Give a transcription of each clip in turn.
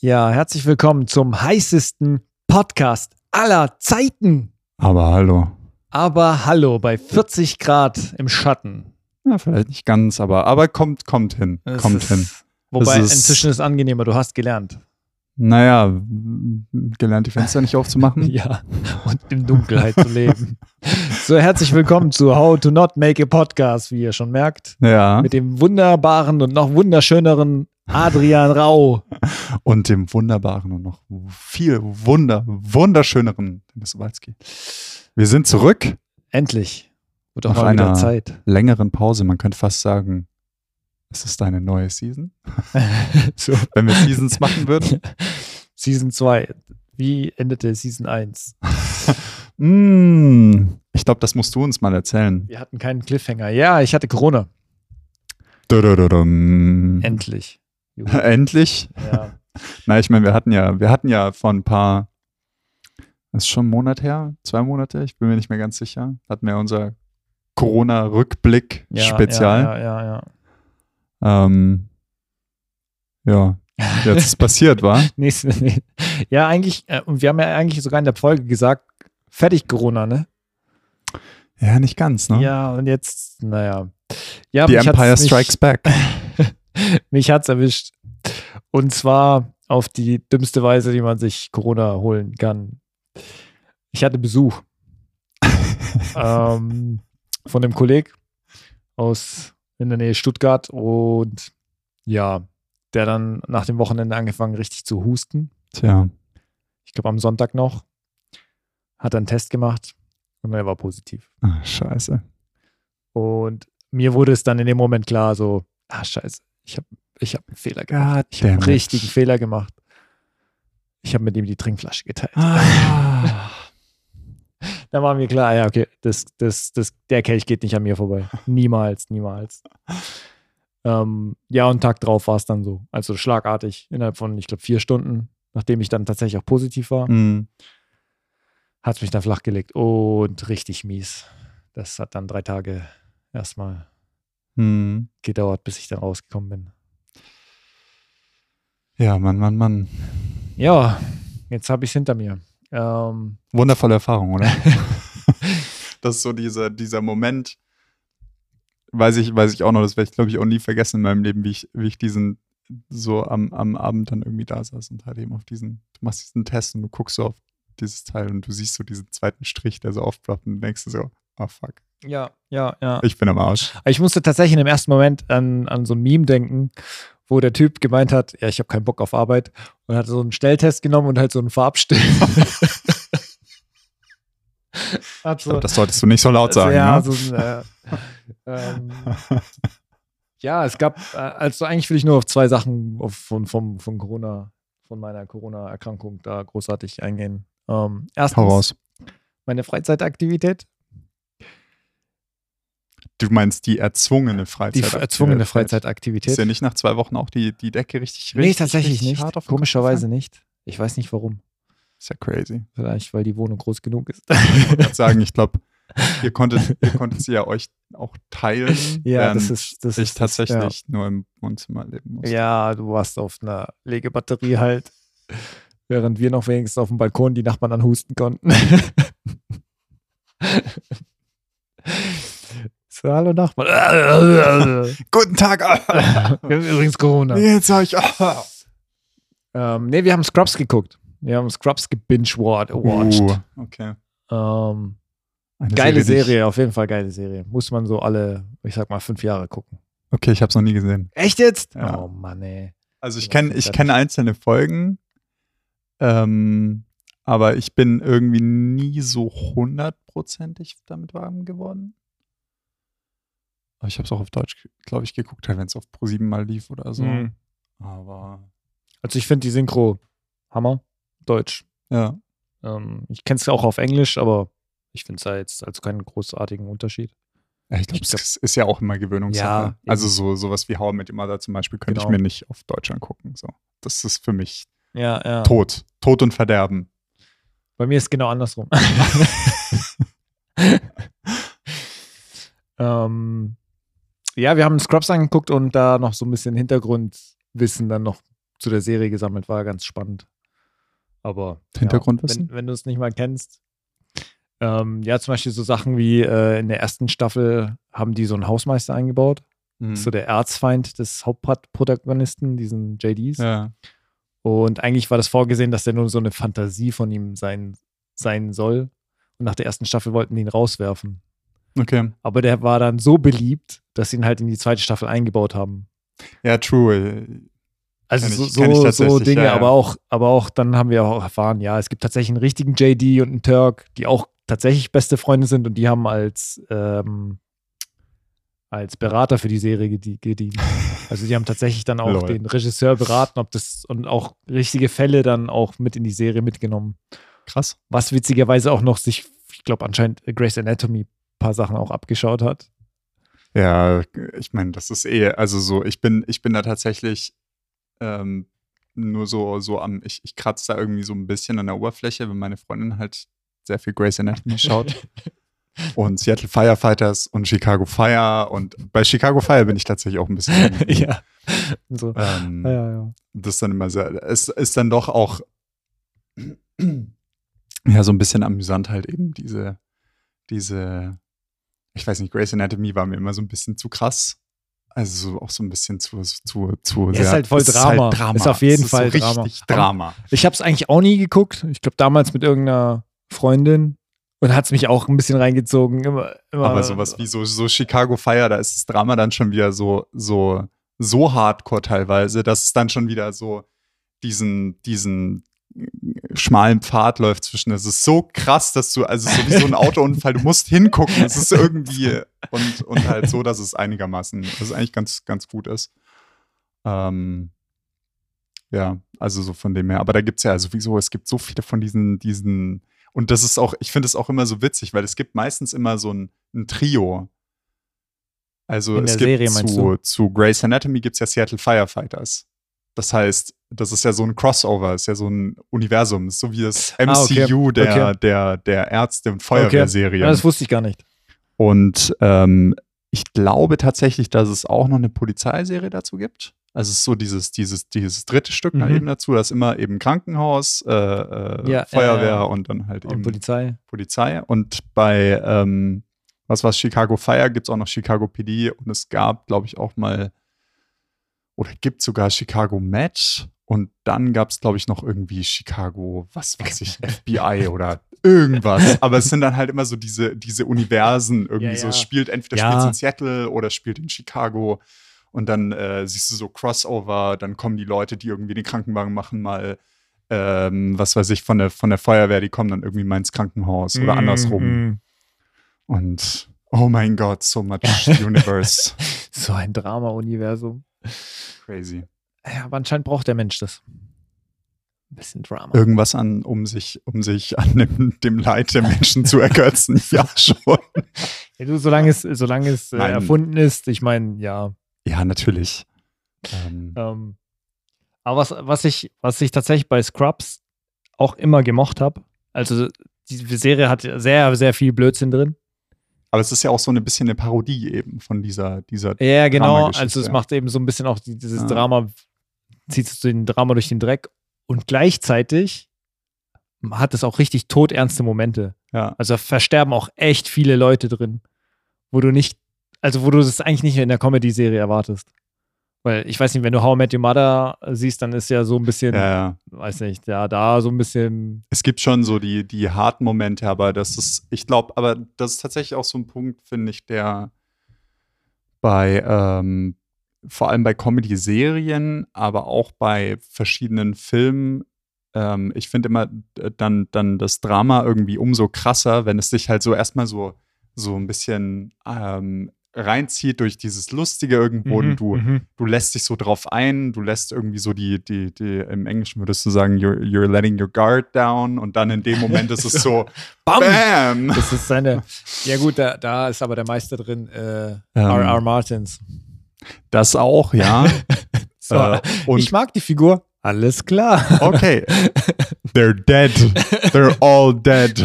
Ja, herzlich willkommen zum heißesten Podcast aller Zeiten. Aber hallo. Aber hallo, bei 40 Grad im Schatten. Ja, vielleicht nicht ganz, aber, aber kommt, kommt hin. Es kommt ist, hin. Wobei Es ist- inzwischen ist es angenehmer, du hast gelernt. Naja, gelernt die Fenster nicht aufzumachen. Ja, und in Dunkelheit zu leben. So, herzlich willkommen zu How to Not Make a Podcast, wie ihr schon merkt. Ja. Mit dem wunderbaren und noch wunderschöneren Adrian Rau. Und dem wunderbaren und noch viel wunder, wunderschöneren Dennis Sowalski. Wir sind zurück. Endlich. Wird doch Nach mal einer- Zeit. Längeren Pause. Man könnte fast sagen, es ist eine neue Season. so. Wenn wir Seasons machen würden. Season 2. Wie endete Season 1? Mm, ich glaube, das musst du uns mal erzählen. Wir hatten keinen Cliffhanger. Ja, ich hatte Corona. Dudududum. Endlich. Endlich. Ja. Na, ich meine, wir hatten ja, wir hatten ja vor ein paar, das ist schon ein Monat her, zwei Monate, ich bin mir nicht mehr ganz sicher, hatten wir unser Corona-Rückblick Ja. Ja, ja, ja. Ähm, ja, jetzt ist es passiert, war. Nächste, nee. Ja, eigentlich, und wir haben ja eigentlich sogar in der Folge gesagt, fertig Corona, ne? Ja, nicht ganz, ne? Ja, und jetzt, naja. Ja, The mich hat's- Empire mich- Strikes Back. Mich hat's erwischt. Und zwar auf die dümmste Weise, wie man sich Corona holen kann. Ich hatte Besuch ähm, von einem Kollegen aus in der Nähe Stuttgart und ja, der dann nach dem Wochenende angefangen richtig zu husten. Tja, Ich glaube am Sonntag noch. Hat einen Test gemacht und er war positiv. ah, scheiße. Und mir wurde es dann in dem Moment klar, so, ah, scheiße, ich habe ich hab einen Fehler gemacht. God Ich habe einen richtigen Fehler gemacht. Ich habe mit ihm die Trinkflasche geteilt. Ah. Da war mir klar, ja, okay, das, das, das, der Kelch geht nicht an mir vorbei. Niemals, niemals. Ähm, ja, und Tag drauf war es dann so. Also schlagartig, innerhalb von, ich glaube, vier Stunden, nachdem ich dann tatsächlich auch positiv war, Hm. Hat es mich dann flachgelegt und richtig mies. Das hat dann drei Tage erstmal Hm. gedauert, bis ich dann rausgekommen bin. Ja, Mann, Mann, Mann. Ja, jetzt habe ich es hinter mir. Ähm, Wundervolle Erfahrung, oder? das ist so dieser, dieser Moment, weiß ich, weiß ich auch noch, das werde ich, glaube ich, auch nie vergessen in meinem Leben, wie ich, wie ich diesen so am, am Abend dann irgendwie da saß und halt eben auf diesen, du machst diesen Test und du guckst so auf dieses Teil und du siehst so diesen zweiten Strich, der so aufploppt und denkst du so, oh fuck, ja, ja, ja. ich bin am Arsch. Ich musste tatsächlich im ersten Moment an, an so ein Meme denken, wo der Typ gemeint hat, ja, ich habe keinen Bock auf Arbeit und hat so einen Schnelltest genommen und halt so einen Farbstill. Ich glaube, das solltest du nicht so laut sagen. ja, ne? so äh, ähm, ja, es gab, äh, also eigentlich will ich nur auf zwei Sachen auf, von, vom, von Corona, von meiner Corona-Erkrankung da großartig eingehen. Ähm, erstens, Hau raus. meine Freizeitaktivität, Du meinst die erzwungene die Freizeit. erzwungene Ist Freizeitaktivität. ja nicht nach zwei Wochen auch die, die Decke richtig, Nee, richtig tatsächlich richtig nicht. Komischerweise nicht. Ich weiß nicht warum. Ist ja crazy. Vielleicht, weil die Wohnung groß genug ist. Ich wollte sagen, ich glaube, ihr konntet, ihr konntet sie ja euch auch teilen. ja, das ist, das ich ist das- tatsächlich nur im Wohnzimmer leben musste. Ja. ja, du warst auf einer Legebatterie halt, während wir noch wenigstens auf dem Balkon die Nachbarn anhusten konnten. so, hallo Nachbarn. wir Guten Tag. haben übrigens Corona. Jetzt sag ich. Ähm, nee, wir haben Scrubs geguckt. Wir haben Scrubs gebinge-watched. Uh, okay. Ähm, geile ich- Serie, auf jeden Fall geile Serie. Muss man so alle, ich sag mal, fünf Jahre gucken. Okay, ich habe es noch nie gesehen. Echt jetzt? Ja. Oh Mann, ey. Also ich kenne ich kenne einzelne Folgen, ähm, aber ich bin irgendwie nie so hundertprozentig damit warm geworden. Aber ich habe es auch auf Deutsch, glaube ich, geguckt, halt, wenn es auf Pro7 mal lief oder so. Mhm. Aber Also ich finde die Synchro Hammer. Deutsch. ja, Ähm, ich kenne es auch auf Englisch, aber ich finde es da jetzt als keinen großartigen Unterschied. Ja, ich glaube, glaub- es ist ja auch immer Gewöhnungssache. Ja, also so sowas wie How I Met Your Mother zum Beispiel könnte Genau. ich mir nicht auf Deutsch angucken. So. Das ist für mich Ja, ja. Tod. Und Verderben. Bei mir ist es genau andersrum. Ähm, ja, wir haben Scrubs angeguckt und da noch so ein bisschen Hintergrundwissen dann noch zu der Serie gesammelt. War ganz spannend. Aber Hintergrundwissen? Ja, wenn, wenn du es nicht mal kennst. Ähm, ja, zum Beispiel so Sachen wie äh, in der ersten Staffel haben die so einen Hausmeister eingebaut. Mhm. So der Erzfeind des Hauptprotagonisten, diesen JDs. Ja. Und eigentlich war das vorgesehen, dass der nur so eine Fantasie von ihm sein, sein soll. Und nach der ersten Staffel wollten die ihn rauswerfen. Okay. Aber der war dann so beliebt, dass sie ihn halt in die zweite Staffel eingebaut haben. Ja, true. Also ich- so, so Dinge, ja, ja. aber auch, aber auch dann haben wir auch erfahren, ja, es gibt tatsächlich einen richtigen JD und einen Turk, die auch tatsächlich beste Freunde sind und die haben als, ähm, als Berater für die Serie gedi- gedient. Also die haben tatsächlich dann auch Lol. den Regisseur beraten, ob das und auch richtige Fälle dann auch mit in die Serie mitgenommen. Krass. Was witzigerweise auch noch sich, ich glaube anscheinend Grace Anatomy ein paar Sachen auch abgeschaut hat. Ja, ich meine, das ist eh, also so, ich bin, ich bin da tatsächlich ähm, nur so, so am, ich, ich kratze da irgendwie so ein bisschen an der Oberfläche, wenn meine Freundin halt sehr viel Grey's Anatomy schaut. und Seattle Firefighters und Chicago Fire und bei Chicago Fire bin ich tatsächlich auch ein bisschen. ja. So. Ähm, Ja, ja, das ist dann immer sehr, es ist dann doch auch ja so ein bisschen amüsant halt eben diese, diese, ich weiß nicht, Grey's Anatomy war mir immer so ein bisschen zu krass. Also so, auch so ein bisschen zu, zu, zu Ja, ist halt voll es Drama. Ist auf jeden Es Fall so Drama. richtig Drama. Ich habe es eigentlich auch nie geguckt. Ich glaube damals mit irgendeiner Freundin und hat es mich auch ein bisschen reingezogen. Immer, immer, Aber sowas wie so, so Chicago Fire, da ist das Drama dann schon wieder so, so, so hardcore teilweise, dass es dann schon wieder so diesen, diesen schmalen Pfad läuft zwischen. Es ist so krass, dass du, also so wie so ein Autounfall, du musst hingucken. Es ist irgendwie und, und halt so, dass es einigermaßen, dass es eigentlich ganz, ganz gut ist. Ähm, ja, also so von dem her. Aber da gibt es ja sowieso, es gibt so viele von diesen, diesen, und das ist auch, ich finde es auch immer so witzig, weil es gibt meistens immer so ein, ein Trio. Also es gibt Serie, zu, zu Grey's Anatomy gibt es ja Seattle Firefighters. Das heißt, das ist ja so ein Crossover, ist ja so ein Universum, ist so wie das MCU Ah, okay. der, Okay. der, der Ärzte- und Feuerwehrserien. Ja, das wusste ich gar nicht. Und ähm, ich glaube tatsächlich, dass es auch noch eine Polizeiserie dazu gibt. Also es ist so dieses, dieses, dieses dritte Stück Mhm. eben dazu, das ist immer eben Krankenhaus, äh, äh, Ja, Feuerwehr ja. und dann halt Und eben Polizei. Polizei. Und bei ähm, was war Chicago Fire gibt es auch noch Chicago PD und es gab, glaube ich, auch mal oder gibt sogar Chicago Match und dann gab es, glaube ich, noch irgendwie Chicago, was weiß ich, FBI oder irgendwas. Aber es sind dann halt immer so diese, diese Universen irgendwie Ja, so. ja. Spielt entweder Ja. spielt in Seattle oder spielt in Chicago. Und dann äh, siehst du so Crossover, dann kommen die Leute, die irgendwie den Krankenwagen machen, mal, ähm, was weiß ich, von der, von der Feuerwehr, die kommen dann irgendwie mal ins Krankenhaus oder andersrum. Mhm. Und oh mein Gott, so much universe. So ein Drama-Universum. Crazy. Ja, aber anscheinend braucht der Mensch das. Ein bisschen Drama. Irgendwas an, um sich, um sich an dem, dem Leid der Menschen zu ergötzen. Ja, schon. Ja, du, solange es, solange es äh, erfunden ist, ich meine, ja. Ja, natürlich. Ähm, Ähm, aber was, was, ich, was ich tatsächlich bei Scrubs auch immer gemocht habe, also die Serie hat sehr, sehr viel Blödsinn drin. aber es ist ja auch so ein bisschen eine Parodie eben von dieser, dieser Ja, genau. Also es macht eben so ein bisschen auch die, dieses Ja. Drama, zieht so den Drama durch den Dreck. Und gleichzeitig hat es auch richtig todernste Momente. ja, Also versterben auch echt viele Leute drin, wo du nicht, also wo du das eigentlich nicht in der Comedy-Serie erwartest. Weil ich weiß nicht, wenn du How I Met Your Mother siehst, dann ist ja so ein bisschen, ja, ja. weiß nicht, ja, da so ein bisschen, Es gibt schon so die, die harten Momente, aber das ist, ich glaube, aber das ist tatsächlich auch so ein Punkt, finde ich, der bei, ähm, vor allem bei Comedy-Serien, aber auch bei verschiedenen Filmen, ähm, ich finde immer äh, dann, dann das Drama irgendwie umso krasser, wenn es sich halt so erstmal so, so ein bisschen ähm, reinzieht durch dieses Lustige irgendwo Mhm, und du, mhm. du lässt dich so drauf ein, du lässt irgendwie so die, die, die, im Englischen würdest du sagen, you're, you're letting your guard down und dann in dem Moment ist es so, Bam! bam! Das ist seine, ja gut, da, da ist aber der Meister drin, äh, Ähm. R.R. Martins. Das auch, ja. So, äh, und ich mag die Figur, alles klar. okay, they're dead. They're all dead.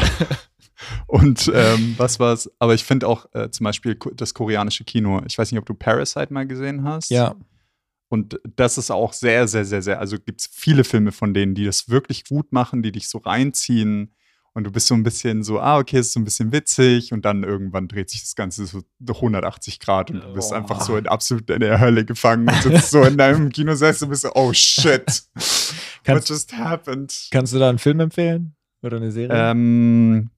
Und ähm, was war's? Aber ich finde auch äh, zum Beispiel das koreanische Kino. Ich weiß nicht, ob du Parasite mal gesehen hast. Ja. Und das ist auch sehr, sehr, sehr, sehr. Also gibt es viele Filme von denen, die das wirklich gut machen, die dich so reinziehen. Und du bist so ein bisschen so, ah, okay, ist so ein bisschen witzig. Und dann irgendwann dreht sich das Ganze so 180 Grad und du bist Oh. einfach so in absolut in der Hölle gefangen und sitzt so in deinem Kinosessel und bist so, oh shit. What Kannst, just happened? kannst du da einen Film empfehlen? Oder eine Serie? Ähm,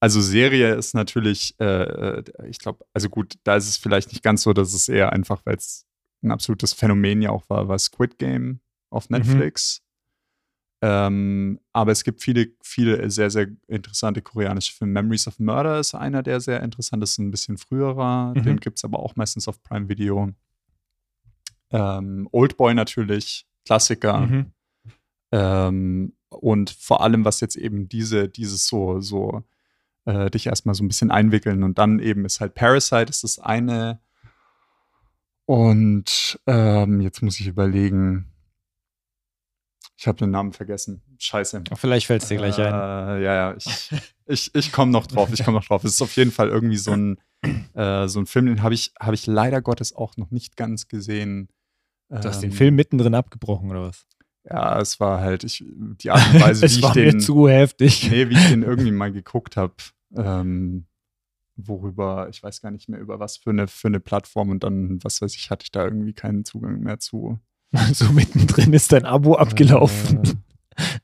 also Serie ist natürlich, äh, äh, ich glaube, also gut, da ist es vielleicht nicht ganz so, dass es eher einfach, weil es ein absolutes Phänomen ja auch war, war Squid Game auf Netflix. Ähm, aber es gibt viele, viele sehr, sehr interessante koreanische Filme. Memories of Murder ist einer, der sehr interessant ist, ein bisschen früherer. Mhm. Den gibt es aber auch meistens auf Prime Video. Ähm, Oldboy natürlich, Klassiker. Mhm. Ähm, und vor allem, was jetzt eben diese, dieses so, so äh, dich erstmal so ein bisschen einwickeln und dann eben ist halt Parasite, ist das eine. Und ähm, jetzt muss ich überlegen. Ich habe den Namen vergessen. Scheiße. Vielleicht fällt es dir gleich äh, ein. Ja, ja, ich, ich, ich komme noch drauf. Ich komme noch drauf. Es ist auf jeden Fall irgendwie so ein, äh, so ein Film, den habe ich, hab ich leider Gottes auch noch nicht ganz gesehen. Du hast den Ähm, Film mittendrin abgebrochen, oder was? Ja, es war halt, ich, die Art und Weise, wie es ich war den. mir zu heftig. Nee, wie ich den irgendwie mal geguckt habe, ähm, worüber, ich weiß gar nicht mehr, über was für eine, für eine Plattform und dann, was weiß ich, hatte ich da irgendwie keinen Zugang mehr zu. so mittendrin ist dein Abo abgelaufen.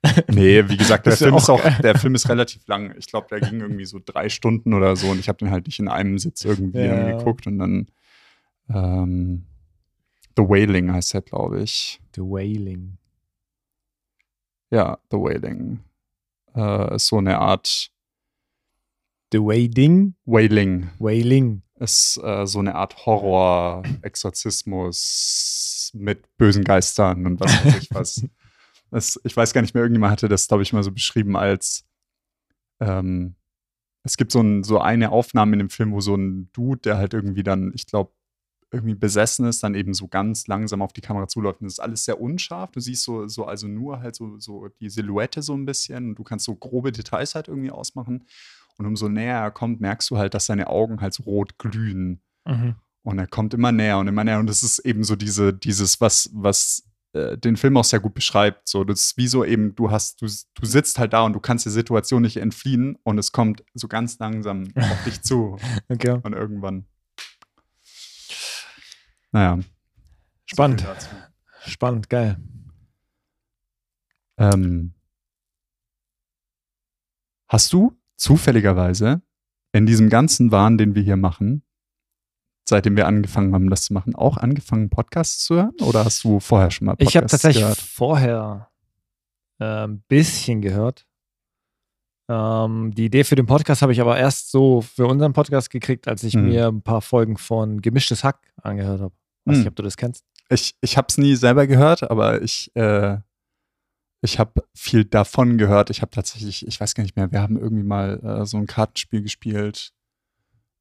Äh, nee, wie gesagt, der Das ist Film ist auch auch, geil. der Film ist relativ lang. Ich glaube, der ging irgendwie so drei Stunden oder so und ich habe den halt nicht in einem Sitz irgendwie Ja. geguckt und dann ähm, The Wailing heißt der, glaube ich. The Wailing. Ja, The Wailing. Äh, ist so eine Art The Wailing? Wailing. Wailing. ist äh, so eine Art Horror-Exorzismus mit bösen Geistern und was weiß ich was. Es, ich weiß gar nicht mehr, irgendjemand hatte das, glaube ich, mal so beschrieben als ähm, es gibt so, ein, so eine Aufnahme in dem Film, wo so ein Dude, der halt irgendwie dann, ich glaube, irgendwie besessen ist, dann eben so ganz langsam auf die Kamera zuläuft. Und das ist alles sehr unscharf. Du siehst so, so also nur halt so, so die Silhouette so ein bisschen. Und du kannst so grobe Details halt irgendwie ausmachen. Und umso näher er kommt, merkst du halt, dass seine Augen halt so rot glühen. Mhm. Und er kommt immer näher und immer näher. Und das ist eben so diese, dieses, was, was äh, den Film auch sehr gut beschreibt. So, das ist wie so eben, du hast, du, du sitzt halt da und du kannst der Situation nicht entfliehen und es kommt so ganz langsam auf dich zu. Okay. Und irgendwann. Naja. Spannend. so. Spannend, geil. Ähm, hast du zufälligerweise in diesem ganzen Wahn, den wir hier machen, seitdem wir angefangen haben, das zu machen, auch angefangen, Podcasts zu hören? Oder hast du vorher schon mal Podcasts Ich habe tatsächlich gehört? vorher äh, ein bisschen gehört. Ähm, die Idee für den Podcast habe ich aber erst so für unseren Podcast gekriegt, als ich Mhm. mir ein paar Folgen von Gemischtes Hack angehört habe. Weiß Mhm. nicht, ob du das kennst. Ich, ich habe es nie selber gehört, aber ich, äh, ich habe viel davon gehört. Ich habe tatsächlich, ich weiß gar nicht mehr, wir haben irgendwie mal äh, so ein Kartenspiel gespielt.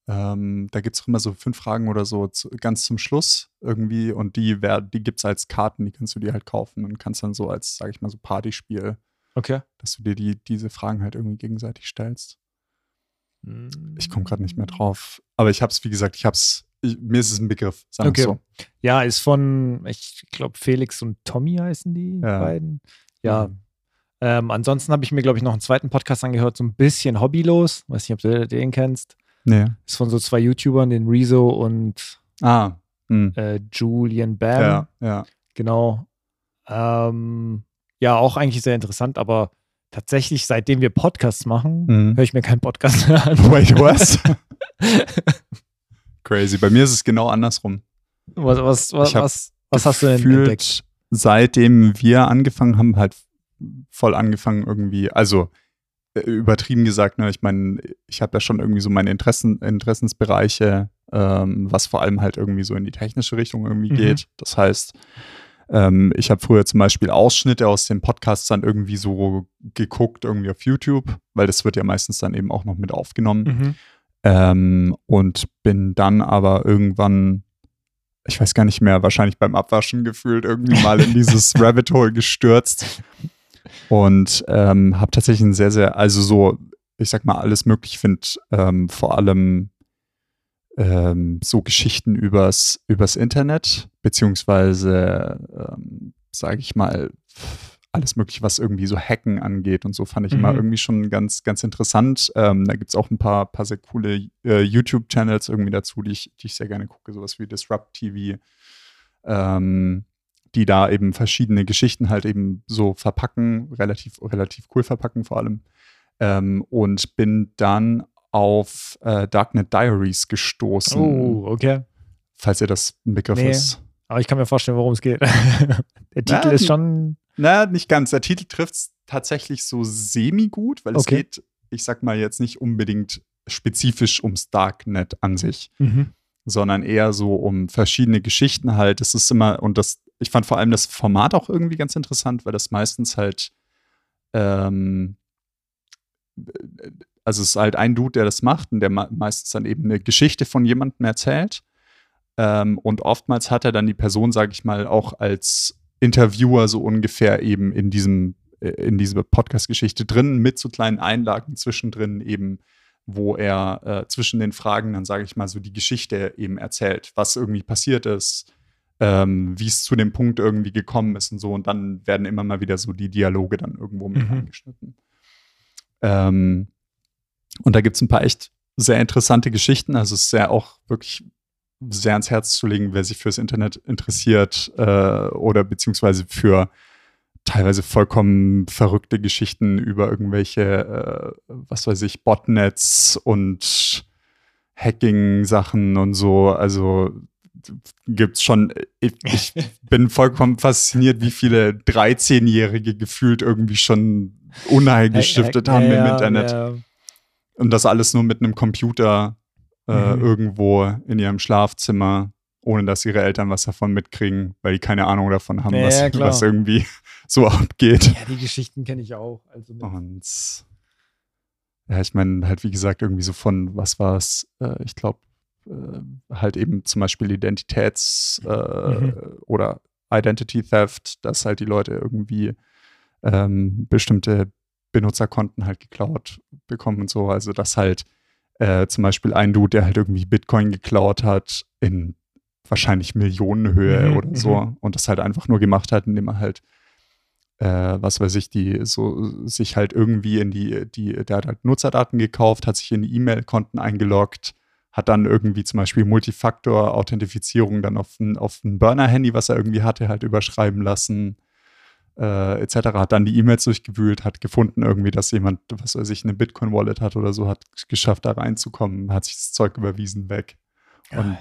Ähm, da gibt es auch immer so fünf Fragen oder so zu, ganz zum Schluss irgendwie und die, wär- die gibt es als Karten, die kannst du dir halt kaufen und kannst dann so als, sage ich mal, so Partyspiel, Okay. dass du dir die, diese Fragen halt irgendwie gegenseitig stellst. Ich komme gerade nicht mehr drauf. Aber ich habe es, wie gesagt, ich habe es, mir ist es ein Begriff, sagen wir Okay. so. Ja, ist von, ich glaube, Felix und Tommy heißen die Ja. beiden. Ja. Mhm. Ähm, ansonsten habe ich mir, glaube ich, noch einen zweiten Podcast angehört, so ein bisschen hobbylos. Weiß nicht, ob du den kennst. Nee. Ist von so zwei YouTubern, den Rezo und Ah. hm. äh, Julian Bam. Ja, ja. Genau. Ähm, ja, auch eigentlich sehr interessant, aber tatsächlich, seitdem wir Podcasts machen, Mhm. höre ich mir keinen Podcast mehr an. Wait, was? Crazy. Bei mir ist es genau andersrum. was, was, was, was, was hast du denn entdeckt? Seitdem wir angefangen haben, halt voll angefangen irgendwie, also äh, übertrieben gesagt, ne, ich meine, ich habe ja schon irgendwie so meine Interessen, Interessensbereiche, ähm, was vor allem halt irgendwie so in die technische Richtung irgendwie Mhm. geht. Das heißt, ähm, ich habe früher zum Beispiel Ausschnitte aus den Podcasts dann irgendwie so geguckt, irgendwie auf YouTube, weil das wird ja meistens dann eben auch noch mit aufgenommen. Mhm. Ähm, und bin dann aber irgendwann, ich weiß gar nicht mehr, wahrscheinlich beim Abwaschen gefühlt, irgendwie mal in dieses Rabbit Hole gestürzt. Und ähm, habe tatsächlich ein sehr, sehr, also so ich sag mal, alles möglich finde, ähm, vor allem ähm, so Geschichten übers, übers Internet, beziehungsweise, ähm, sage ich mal, alles mögliche, was irgendwie so Hacken angeht und so, fand ich mhm. immer irgendwie schon ganz, ganz interessant. Ähm, da gibt es auch ein paar, paar sehr coole äh, YouTube-Channels irgendwie dazu, die ich, die ich sehr gerne gucke, sowas wie Disrupt TV, ähm, die da eben verschiedene Geschichten halt eben so verpacken, relativ, relativ cool verpacken vor allem. Ähm, und bin dann auf äh, Darknet Diaries gestoßen. Oh, okay. Falls ihr das ein Begriff nee, ist. Aber ich kann mir vorstellen, worum es geht. Der Titel Na, ist schon. Na, nicht ganz. Der Titel trifft es tatsächlich so semi-gut, weil okay. es geht, ich sag mal jetzt nicht unbedingt spezifisch ums Darknet an sich, mhm. sondern eher so um verschiedene Geschichten halt. Es ist immer, und das, ich fand vor allem das Format auch irgendwie ganz interessant, weil das meistens halt ähm, also es ist halt ein Dude, der das macht und der meistens dann eben eine Geschichte von jemandem erzählt. Ähm, und oftmals hat er dann die Person, sage ich mal, auch als Interviewer so ungefähr eben in diesem äh, in dieser Podcast-Geschichte drin, mit so kleinen Einlagen zwischendrin eben, wo er äh, zwischen den Fragen dann, sage ich mal, so die Geschichte eben erzählt, was irgendwie passiert ist, ähm, wie es zu dem Punkt irgendwie gekommen ist und so. Und dann werden immer mal wieder so die Dialoge dann irgendwo mit mhm. eingeschnitten. Ähm, und da gibt es ein paar echt sehr interessante Geschichten. Also es ist sehr auch wirklich sehr ans Herz zu legen, wer sich fürs Internet interessiert äh, oder beziehungsweise für teilweise vollkommen verrückte Geschichten über irgendwelche, äh, was weiß ich, Botnets und Hacking-Sachen und so. Also gibt es schon, ich, ich bin vollkommen fasziniert, wie viele 13-Jährige gefühlt irgendwie schon Unheil gestiftet haben im Internet. Ja. Und das alles nur mit einem Computer äh, mhm. irgendwo in ihrem Schlafzimmer, ohne dass ihre Eltern was davon mitkriegen, weil die keine Ahnung davon haben, ja, was, was, irgendwie so abgeht. Ja, die Geschichten kenne ich auch. Also Und ja, ich meine, halt wie gesagt, irgendwie so von, was war es, äh, ich glaube, äh, halt eben zum Beispiel Identitäts- äh, mhm. oder Identity Theft, dass halt die Leute irgendwie ähm, bestimmte Benutzerkonten halt geklaut bekommen und so. Also dass halt äh, zum Beispiel ein Dude, der halt irgendwie Bitcoin geklaut hat in wahrscheinlich Millionenhöhe mhm, oder so mhm. und das halt einfach nur gemacht hat, indem er halt äh, was weiß ich, die so sich halt irgendwie in die, die, der hat halt Nutzerdaten gekauft, hat sich in die E-Mail-Konten eingeloggt, hat dann irgendwie zum Beispiel Multifaktor-Authentifizierung dann auf ein, auf ein Burner-Handy, was er irgendwie hatte, halt überschreiben lassen äh, etc. Hat dann die E-Mails durchgewühlt, hat gefunden irgendwie, dass jemand, was weiß ich, eine Bitcoin-Wallet hat oder so, hat geschafft, da reinzukommen, hat sich das Zeug überwiesen, weg. Und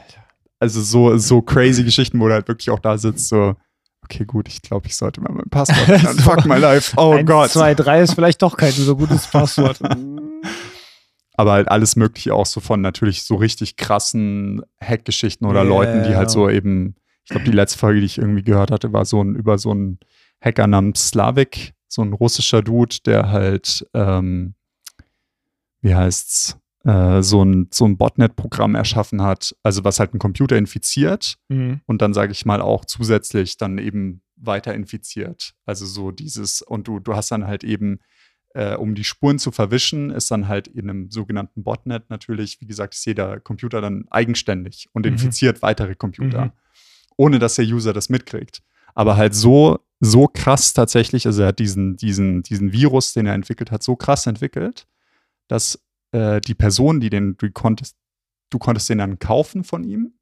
also so, so crazy Geschichten, wo du halt wirklich auch da sitzt, so, okay, gut, ich glaube, ich sollte mal mein Passwort ändern. Fuck my life. Oh Eins, Gott. 2, 3 ist vielleicht doch kein so gutes Passwort. Aber halt alles Mögliche auch so von natürlich so richtig krassen Hack-Geschichten oder yeah, Leuten, die halt so eben, ich glaube, die letzte Folge, die ich irgendwie gehört hatte, war so ein, über so ein Hacker namens Slavik, so ein russischer Dude, der halt, ähm, wie heißt's, äh, so ein, so ein Botnet-Programm erschaffen hat, also was halt einen Computer infiziert mhm. und dann, sage ich mal, auch zusätzlich dann eben weiter infiziert. Also so dieses, und du, du hast dann halt eben, äh, um die Spuren zu verwischen, ist dann halt in einem sogenannten Botnet natürlich, wie gesagt, ist jeder Computer dann eigenständig und mhm. infiziert weitere Computer, mhm. ohne dass der User das mitkriegt. Aber halt so so krass tatsächlich, also er hat diesen, diesen, diesen Virus, den er entwickelt hat, so krass entwickelt, dass äh, die Person, die den du konntest, du konntest den dann kaufen von ihm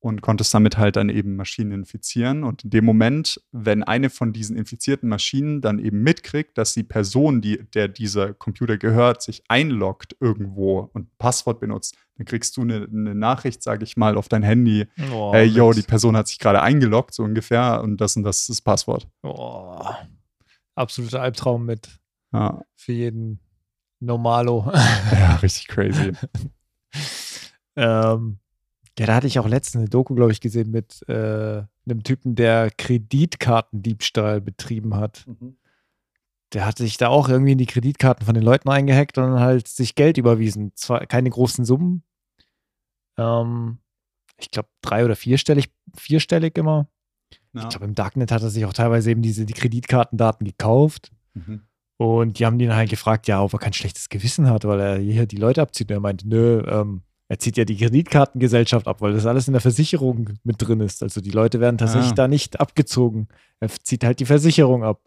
und konntest damit halt dann eben Maschinen infizieren. Und in dem Moment, wenn eine von diesen infizierten Maschinen dann eben mitkriegt, dass die Person, die, der dieser Computer gehört, sich einloggt irgendwo und Passwort benutzt, dann kriegst du eine, eine Nachricht, sage ich mal, auf dein Handy. Oh, hey, yo, die Person hat sich gerade eingeloggt, so ungefähr, und das und das ist das Passwort. Oh, absoluter Albtraum mit ja. für jeden Normalo. ja, richtig crazy. ähm, ja, da hatte ich auch letztens eine Doku, glaube ich, gesehen mit äh, einem Typen, der Kreditkartendiebstahl betrieben hat. Mhm. Der hatte sich da auch irgendwie in die Kreditkarten von den Leuten eingehackt und halt sich Geld überwiesen. Zwar keine großen Summen. Ähm, ich glaube, drei- oder vierstellig, vierstellig immer. Ja. Ich glaube, im Darknet hat er sich auch teilweise eben diese die Kreditkartendaten gekauft. Mhm. Und die haben ihn halt gefragt, ja, ob er kein schlechtes Gewissen hat, weil er hier die Leute abzieht. Und er meinte, nö, ähm, er zieht ja die Kreditkartengesellschaft ab, weil das alles in der Versicherung mit drin ist. Also die Leute werden tatsächlich Ah. da nicht abgezogen. Er zieht halt die Versicherung ab.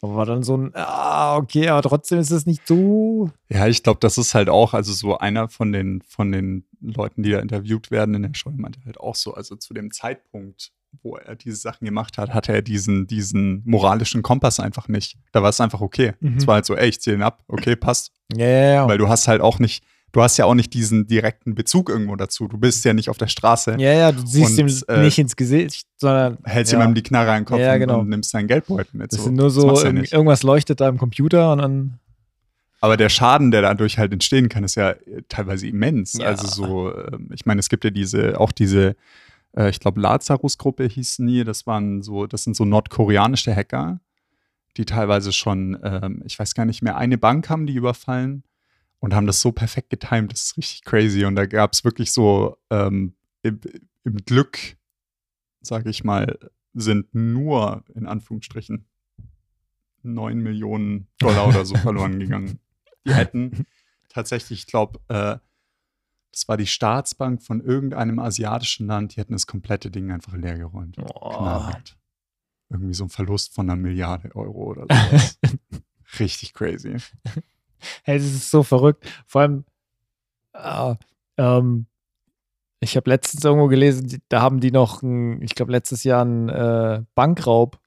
Aber war dann so ein, ah, okay, aber trotzdem ist es nicht so. Ja, ich glaube, das ist halt auch, also so einer von den, von den Leuten, die da interviewt werden in der Show, meinte halt auch so, also zu dem Zeitpunkt, wo er diese Sachen gemacht hat, hatte er diesen, diesen moralischen Kompass einfach nicht. Da war es einfach okay. Mhm. Es war halt so, ey, ich zähle ihn ab, okay, passt. Ja, ja, ja. Weil du hast halt auch nicht, du hast ja auch nicht diesen direkten Bezug irgendwo dazu. Du bist ja nicht auf der Straße, Ja, ja, du siehst Und, ihm äh, nicht ins Gesicht, sondern hältst ja. jemandem die Knarre an den Kopf Ja, und, genau. und nimmst deinen Geldbeutel mit. Das so. sind nur so, ja irgendwas leuchtet da im Computer und dann. Aber der Schaden, der dadurch halt entstehen kann, ist ja äh, teilweise immens. Also so, ähm, ich meine, es gibt ja diese, auch diese, äh, ich glaube, Lazarus-Gruppe hießen die, das waren so, das sind so nordkoreanische Hacker, die teilweise schon, ähm, ich weiß gar nicht mehr, eine Bank haben die überfallen und haben das so perfekt getimt, das ist richtig crazy. Und da gab es wirklich so ähm, im, im Glück, sage ich mal, sind nur in Anführungsstrichen 9 Millionen Dollar oder so verloren gegangen. Die hätten tatsächlich, ich glaube, äh, das war die Staatsbank von irgendeinem asiatischen Land, die hätten das komplette Ding einfach leer geräumt. Oh. Irgendwie so ein Verlust von einer Milliarde Euro oder sowas. Richtig crazy. Hey, das ist so verrückt. Vor allem, ah, ähm, ich habe letztens irgendwo gelesen, da haben die noch, ein, ich glaube, letztes Jahr einen äh, Bankraub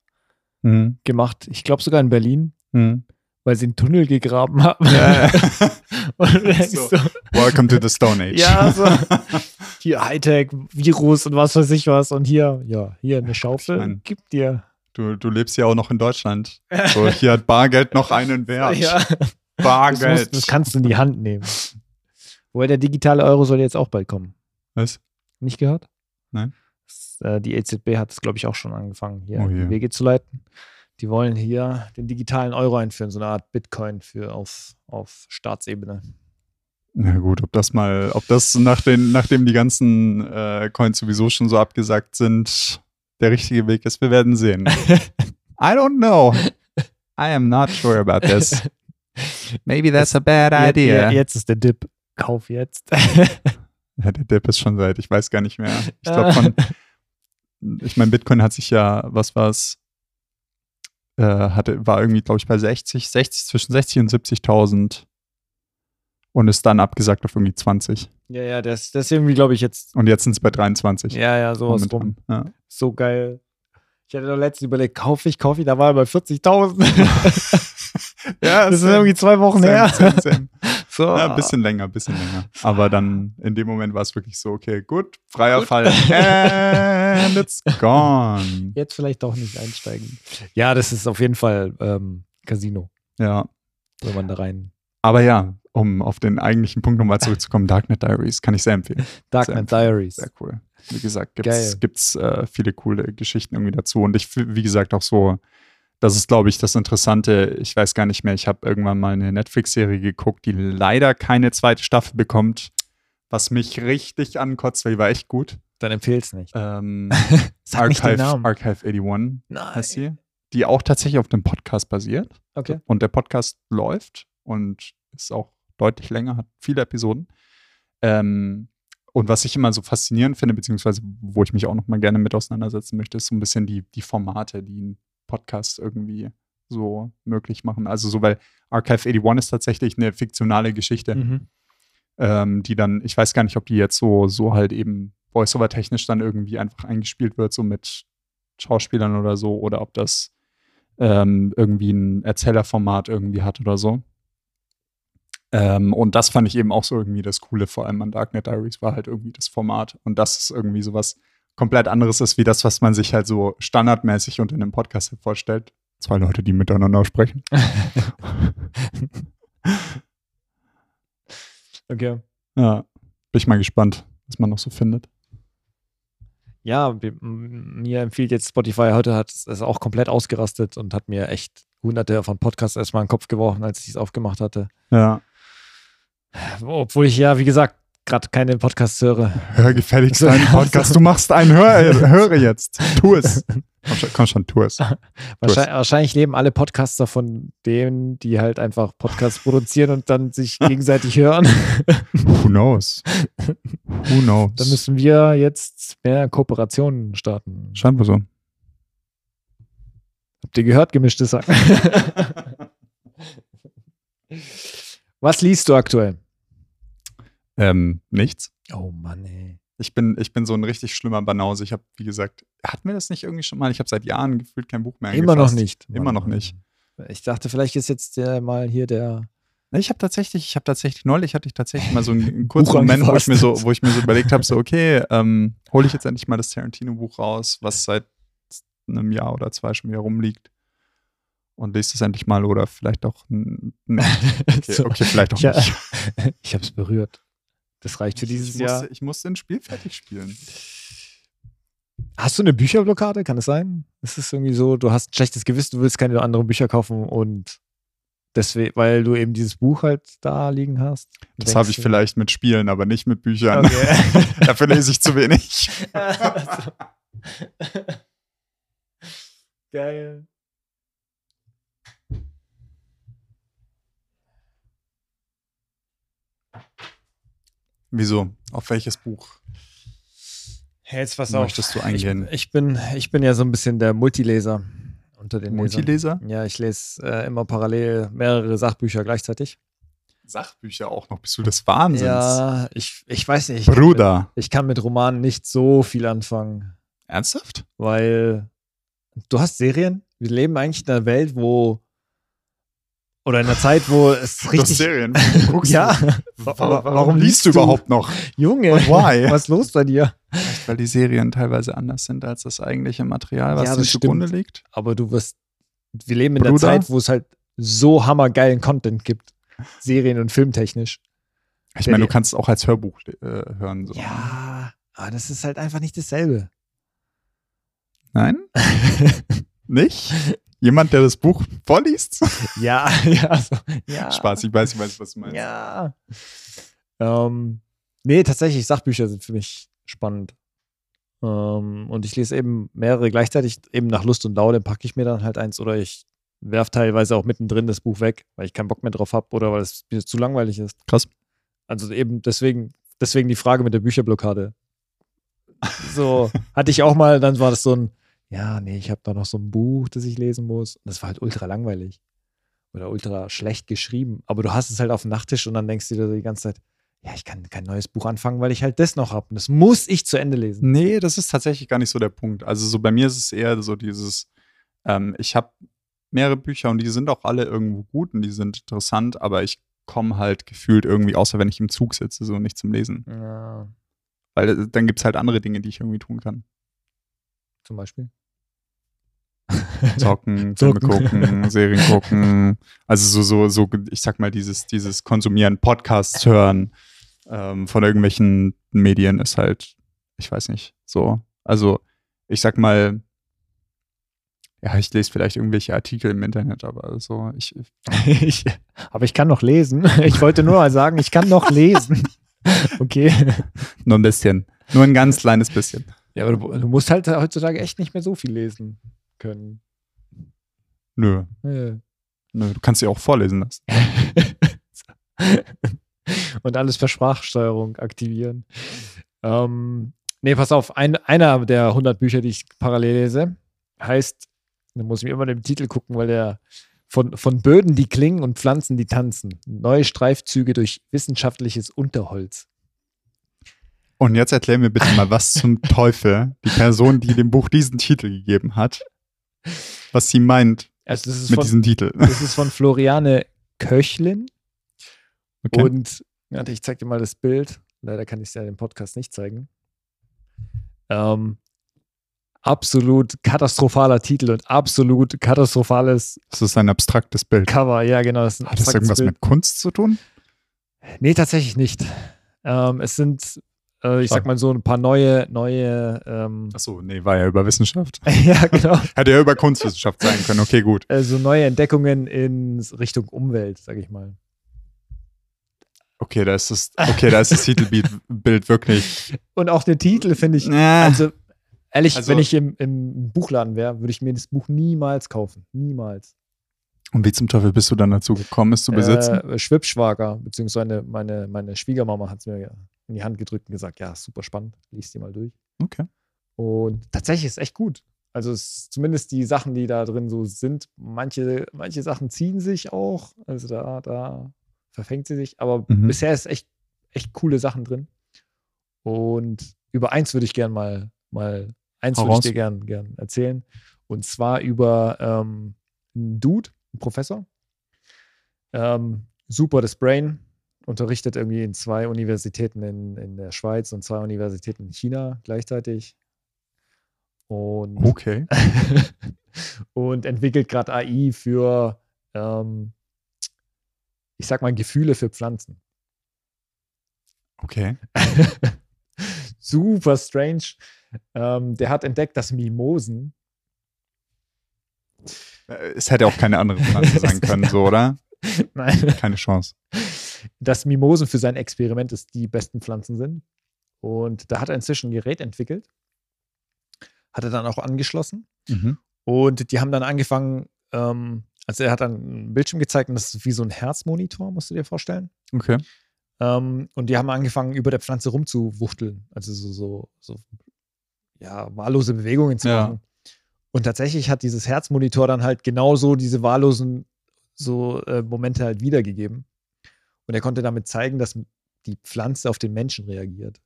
Mhm. gemacht. Ich glaube sogar in Berlin, Mhm. weil sie einen Tunnel gegraben haben. Ja, ja. So. so, Welcome to the Stone Age. Ja, so. hier Hightech, Virus und was weiß ich was. Und hier, ja, hier eine Schaufel, Ich mein- gib dir. Du, du lebst ja auch noch in Deutschland. So, hier hat Bargeld noch einen Wert. Ja, das, Bargeld. musst, das kannst du in die Hand nehmen. Wobei der digitale Euro soll jetzt auch bald kommen. Was? Nicht gehört? Nein. Das, äh, die EZB hat es, glaube ich, auch schon angefangen, hier Oh die je. Wege zu leiten. Die wollen hier den digitalen Euro einführen, so eine Art Bitcoin für auf, auf Staatsebene. Na gut, ob das mal, ob das nach den, nachdem die ganzen äh, Coins sowieso schon so abgesagt sind, der richtige Weg ist, wir werden sehen. I don't know. I am not sure about this. Maybe that's a bad idea. jetzt ist der Dip. Kauf jetzt. Ja, der Dip ist schon seit, ich weiß gar nicht mehr. Ich glaube von, ich meine, Bitcoin hat sich ja, was war es, äh, hatte, war irgendwie, glaube ich, bei 60, 60, zwischen 60 und 70.000 und ist dann abgesagt auf irgendwie 20. ja, ja, das, das ist irgendwie, glaube ich, jetzt. Und jetzt sind es bei 23. Ja, ja, sowas rum. Ja. So geil. Ich hatte doch letztens überlegt, kaufe ich, kaufe ich, da war er bei 40.000. Ja, das ist irgendwie zwei Wochen her. Same, same. So. Ja, ein bisschen länger, ein bisschen länger. Aber dann in dem Moment war es wirklich so, okay, gut, freier Gut. Fall. And it's gone. Jetzt vielleicht doch nicht einsteigen. Ja, das ist auf jeden Fall ähm, Casino, Ja. wenn man da rein. Aber ja, um auf den eigentlichen Punkt nochmal zurückzukommen, Darknet Diaries kann ich sehr empfehlen. Darknet Diaries. Sehr cool. Wie gesagt, gibt's, gibt's äh, viele coole Geschichten irgendwie dazu. Und ich, wie gesagt, auch so, das ist, glaube ich, das Interessante. Ich weiß gar nicht mehr, ich habe irgendwann mal eine Netflix-Serie geguckt, die leider keine zweite Staffel bekommt, was mich richtig ankotzt, weil die war echt gut. Dann empfehl's nicht. Ähm, Sag nicht den Archive, Namen. Archive 81 Nein. heißt sie, die auch tatsächlich auf dem Podcast basiert. Okay. Und der Podcast läuft und ist auch deutlich länger, hat viele Episoden. Ähm, und was ich immer so faszinierend finde, beziehungsweise wo ich mich auch noch mal gerne mit auseinandersetzen möchte, ist so ein bisschen die, die Formate, die ein Podcast irgendwie so möglich machen. Also so, weil Archive 81 ist tatsächlich eine fiktionale Geschichte, Mhm. ähm, die dann, ich weiß gar nicht, ob die jetzt so, so halt eben voiceover-technisch dann irgendwie einfach eingespielt wird, so mit Schauspielern oder so, oder ob das ähm, irgendwie ein Erzählerformat irgendwie hat oder so. Ähm, und das fand ich eben auch so irgendwie das Coole, vor allem an Darknet Diaries, war halt irgendwie das Format. Und das ist irgendwie sowas komplett anderes ist, wie das, was man sich halt so standardmäßig unter einem Podcast halt vorstellt. Zwei Leute, die miteinander sprechen. Okay. Ja, bin ich mal gespannt, was man noch so findet. Ja, mir empfiehlt jetzt Spotify, heute hat es auch komplett ausgerastet und hat mir echt hunderte von Podcasts erstmal in den Kopf geworfen, als ich es aufgemacht hatte. Ja. Obwohl ich ja, wie gesagt, gerade keine Podcasts höre. Hör gefälligst deinen Podcast. Du machst einen, hör, höre jetzt. Tu es. Komm schon, komm schon tu es. Wahrscheinlich, wahrscheinlich leben alle Podcaster von denen, die halt einfach Podcasts produzieren und dann sich gegenseitig hören. Who knows? Who knows? Dann müssen wir jetzt mehr Kooperationen starten. Scheinbar so. Habt ihr gehört, gemischtes Sack? Was liest du aktuell? Ähm, nichts. Oh Mann, ey. Ich bin, ich bin so ein richtig schlimmer Banause. Ich habe, wie gesagt, hatten wir das nicht irgendwie schon mal? Ich habe seit Jahren gefühlt kein Buch mehr Immer noch nicht. Immer noch nicht. Ich dachte, vielleicht ist jetzt der mal hier der. Ich habe tatsächlich, ich habe tatsächlich neulich hatte ich tatsächlich mal so einen, kurzen Moment, wo ich mir so, wo ich mir so überlegt habe, so okay, ähm, hole ich jetzt endlich mal das Tarantino-Buch raus, was seit einem Jahr oder zwei schon wieder rumliegt und lese es endlich mal oder vielleicht auch. Okay, okay vielleicht auch Ja. nicht. Ich habe es berührt. Das reicht für dieses ich Jahr. Musste, ich musste ein Spiel fertig spielen. Hast du eine Bücherblockade? Kann es sein? Ist es irgendwie so, du hast ein schlechtes Gewissen, du willst keine anderen Bücher kaufen und deswegen, weil du eben dieses Buch halt da liegen hast? Das habe ich vielleicht mit Spielen, aber nicht mit Büchern. Okay. Dafür lese ich zu wenig. Geil. Wieso? Auf welches Buch jetzt auf. möchtest du eingehen? Ich, ich, bin, ich bin ja so ein bisschen der Multileser unter den Lesern. Multileser? Ja, ich lese äh, immer parallel mehrere Sachbücher gleichzeitig. Sachbücher auch noch. Bist du des Wahnsinns? Ja, ich, ich weiß nicht. Ich kann Bruder. Mit, ich kann mit Romanen nicht so viel anfangen, Ernsthaft? weil du hast Serien. Wir leben eigentlich in einer Welt, wo oder in einer Zeit, wo es richtig. Serien. Ja, Warum, warum liest du überhaupt noch? Junge, Und why? was ist los bei dir? Vielleicht, weil die Serien teilweise anders sind als das eigentliche Material, was Ja, das zugrunde stimmt. liegt. Aber du wirst. Wir leben in der Bruder? Zeit, wo es halt so hammergeilen Content gibt. Serien- und filmtechnisch. Ich Der meine, du kannst es auch als Hörbuch äh, hören. So. Ja, aber das ist halt einfach nicht dasselbe. Nein? Nicht? Jemand, der das Buch vorliest? Ja, ja, so, ja. Spaß, ich weiß, ich weiß, was du meinst. Ja. Ähm, nee, tatsächlich, Sachbücher sind für mich spannend. Ähm, und ich lese eben mehrere gleichzeitig, eben nach Lust und Laune packe ich mir dann halt eins oder ich werfe teilweise auch mittendrin das Buch weg, weil ich keinen Bock mehr drauf habe oder weil es mir zu langweilig ist. Krass. Also eben deswegen, deswegen die Frage mit der Bücherblockade. So, hatte ich auch mal, dann war das so ein, ja, nee, ich habe da noch so ein Buch, das ich lesen muss. Und das war halt ultra langweilig. Oder ultra schlecht geschrieben. Aber du hast es halt auf dem Nachttisch und dann denkst du dir die ganze Zeit, ja, ich kann kein neues Buch anfangen, weil ich halt das noch habe. Und das muss ich zu Ende lesen. Nee, das ist tatsächlich gar nicht so der Punkt. Also so bei mir ist es eher so dieses, ähm, ich habe mehrere Bücher und die sind auch alle irgendwo gut und die sind interessant, aber ich komme halt gefühlt irgendwie, außer wenn ich im Zug sitze, so nicht zum Lesen. Ja, Weil äh, dann gibt es halt andere Dinge, die ich irgendwie tun kann. zum Beispiel. Zocken, Filme gucken, Serien gucken. Also so, so, so, ich sag mal, dieses, dieses Konsumieren, Podcasts hören ähm, von irgendwelchen Medien ist halt, ich weiß nicht, so. Also, ich sag mal, ja, ich lese vielleicht irgendwelche Artikel im Internet, aber so, ich, ich, aber ich kann noch lesen. Ich wollte nur mal sagen, ich kann noch lesen. Okay. nur ein bisschen. Nur ein ganz kleines bisschen. Ja, aber du, du musst halt heutzutage echt nicht mehr so viel lesen können. Nö, nö, du kannst sie auch vorlesen lassen. Und alles per Sprachsteuerung aktivieren. Ähm, nee, pass auf, ein, einer der 100 Bücher, die ich parallel lese, heißt, da muss ich mir immer den Titel gucken, weil der von, von Böden, die klingen und Pflanzen, die tanzen. Neue Streifzüge durch wissenschaftliches Unterholz. Und jetzt erklär mir bitte mal, was zum Teufel die Person, die dem Buch diesen Titel gegeben hat, was sie meint Also das ist, mit von, diesem Titel. das ist von Floriane Köchlin. Okay. Und warte, ich zeig dir mal das Bild. Leider kann ich es ja im Podcast nicht zeigen. Ähm, absolut katastrophaler Titel und absolut katastrophales Das ist ein abstraktes Bild. Cover. Ja, genau. Das Hat das irgendwas Bild. mit Kunst zu tun? Nee, tatsächlich nicht. Ähm, es sind, ich sag mal so, ein paar neue, neue. Ähm, Achso, nee, war ja über Wissenschaft. ja, genau. Hätte ja über Kunstwissenschaft sein können. Okay, gut. Also neue Entdeckungen in Richtung Umwelt, sag ich mal. Okay, da ist das, okay, da ist das Titelbild Bild wirklich. Und auch der Titel finde ich Ja, Also, Ehrlich, Also- wenn ich im, im Buchladen wäre, würde ich mir das Buch niemals kaufen. Niemals. Und wie zum Teufel bist du dann dazu gekommen, es zu besitzen? Äh, Schwibschwager, beziehungsweise meine, meine Schwiegermama hat es mir in die Hand gedrückt und gesagt, ja, super spannend, lies die mal durch. okay. Und tatsächlich ist es echt gut. Also es ist zumindest die Sachen, die da drin so sind, manche, manche Sachen ziehen sich auch. Also da, da verfängt sie sich. Aber Mhm. bisher ist echt, echt coole Sachen drin. Und über eins würde ich gern mal, mal eins Hau würde ich dir gern, gern erzählen. Und zwar über ähm, einen Dude, einen Professor. Ähm, super das Brain, unterrichtet irgendwie in zwei Universitäten in, in der Schweiz und zwei Universitäten in China gleichzeitig. Und, Okay. und entwickelt gerade AI für, ähm, ich sag mal, Gefühle für Pflanzen. Okay. Super strange. Ähm, der hat entdeckt, dass Mimosen, Äh, Es hätte auch keine andere Pflanze sein können, so, oder? nein, Keine Chance. Dass Mimosen für sein Experiment ist, die besten Pflanzen sind. Und da hat er inzwischen ein Gerät entwickelt. Hat er dann auch angeschlossen. Mhm. Und die haben dann angefangen, ähm, also er hat dann einen Bildschirm gezeigt und das ist wie so ein Herzmonitor, musst du dir vorstellen. Okay. Ähm, und die haben angefangen, über der Pflanze rumzuwuchteln. Also so, so, so ja, wahllose Bewegungen zu Ja. machen. Und tatsächlich hat dieses Herzmonitor dann halt genauso diese wahllosen so äh, Momente halt wiedergegeben. Und er konnte damit zeigen, dass die Pflanze auf den Menschen reagiert.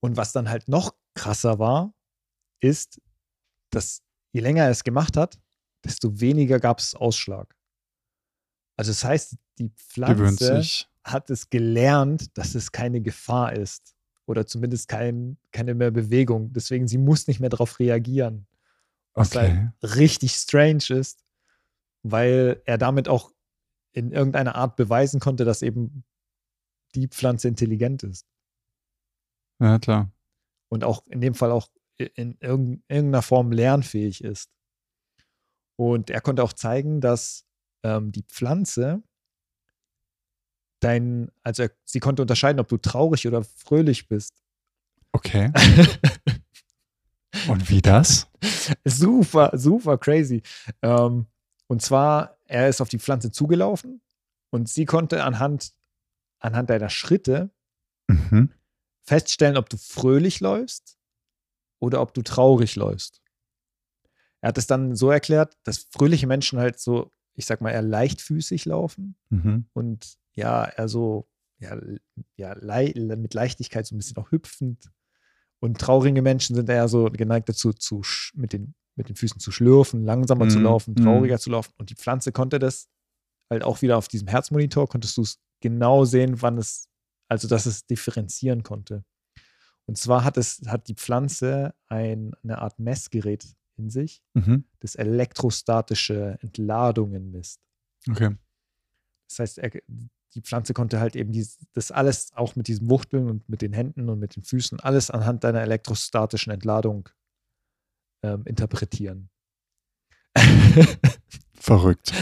Und was dann halt noch krasser war, ist, dass je länger er es gemacht hat, desto weniger gab es Ausschlag. Also das heißt, die Pflanze hat es gelernt, dass es keine Gefahr ist. Oder zumindest kein, keine mehr Bewegung. Deswegen, sie muss nicht mehr darauf reagieren. Was Okay. halt richtig strange ist, weil er damit auch in irgendeiner Art beweisen konnte, dass eben die Pflanze intelligent ist. Ja, klar. Und auch in dem Fall auch in irgend- irgendeiner Form lernfähig ist. Und er konnte auch zeigen, dass ähm, die Pflanze dein, also er, sie konnte unterscheiden, ob du traurig oder fröhlich bist. Okay. Und wie das? super, super crazy. Ähm, und zwar, er ist auf die Pflanze zugelaufen und sie konnte anhand, anhand deiner Schritte Mhm. feststellen, ob du fröhlich läufst oder ob du traurig läufst. Er hat es dann so erklärt, dass fröhliche Menschen halt so, ich sag mal, eher leichtfüßig laufen Mhm. und ja, eher so, ja, ja lei mit Leichtigkeit so ein bisschen auch hüpfend. Und traurige Menschen sind eher so geneigt dazu, zu sch- mit, den, mit den Füßen zu schlürfen, langsamer zu Mhm, laufen, mhm. trauriger zu laufen. Und die Pflanze konnte das halt auch wieder auf diesem Herzmonitor, konntest du es genau sehen, wann es, also dass es differenzieren konnte. Und zwar hat es, hat die Pflanze ein, eine Art Messgerät in sich, Mhm. das elektrostatische Entladungen misst. Okay. Das heißt, er, die Pflanze konnte halt eben dies, das alles auch mit diesen Wuchteln und mit den Händen und mit den Füßen, alles anhand deiner elektrostatischen Entladung ähm, interpretieren. Verrückt.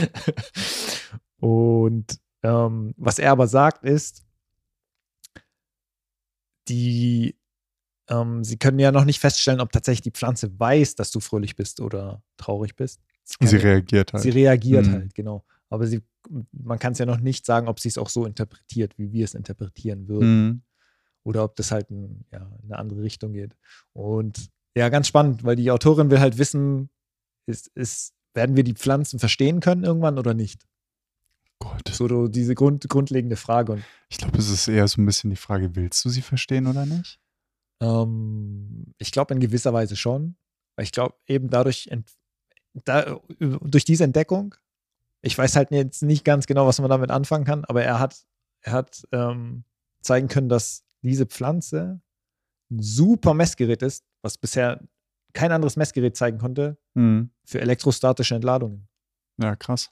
Und ähm, was er aber sagt, ist, die, ähm, sie können ja noch nicht feststellen, ob tatsächlich die Pflanze weiß, dass du fröhlich bist oder traurig bist. Sie ja- reagiert halt. Sie reagiert Mhm. halt, genau. Aber sie, man kann es ja noch nicht sagen, ob sie es auch so interpretiert, wie wir es interpretieren würden. Mhm. Oder ob das halt in, ja, in eine andere Richtung geht. Und ja, ganz spannend, weil die Autorin will halt wissen, ist, ist, werden wir die Pflanzen verstehen können irgendwann oder nicht? Gott. So diese Grund, grundlegende Frage. Und Ich glaube, es ist eher so ein bisschen die Frage, willst du sie verstehen oder nicht? ähm, ich glaube in gewisser Weise schon. Weil ich glaube, eben dadurch, da, durch diese Entdeckung, ich weiß halt jetzt nicht ganz genau, was man damit anfangen kann, aber er hat, er hat ähm, zeigen können, dass diese Pflanze ein super Messgerät ist, was bisher kein anderes Messgerät zeigen konnte Mhm. für elektrostatische Entladungen. Ja, krass.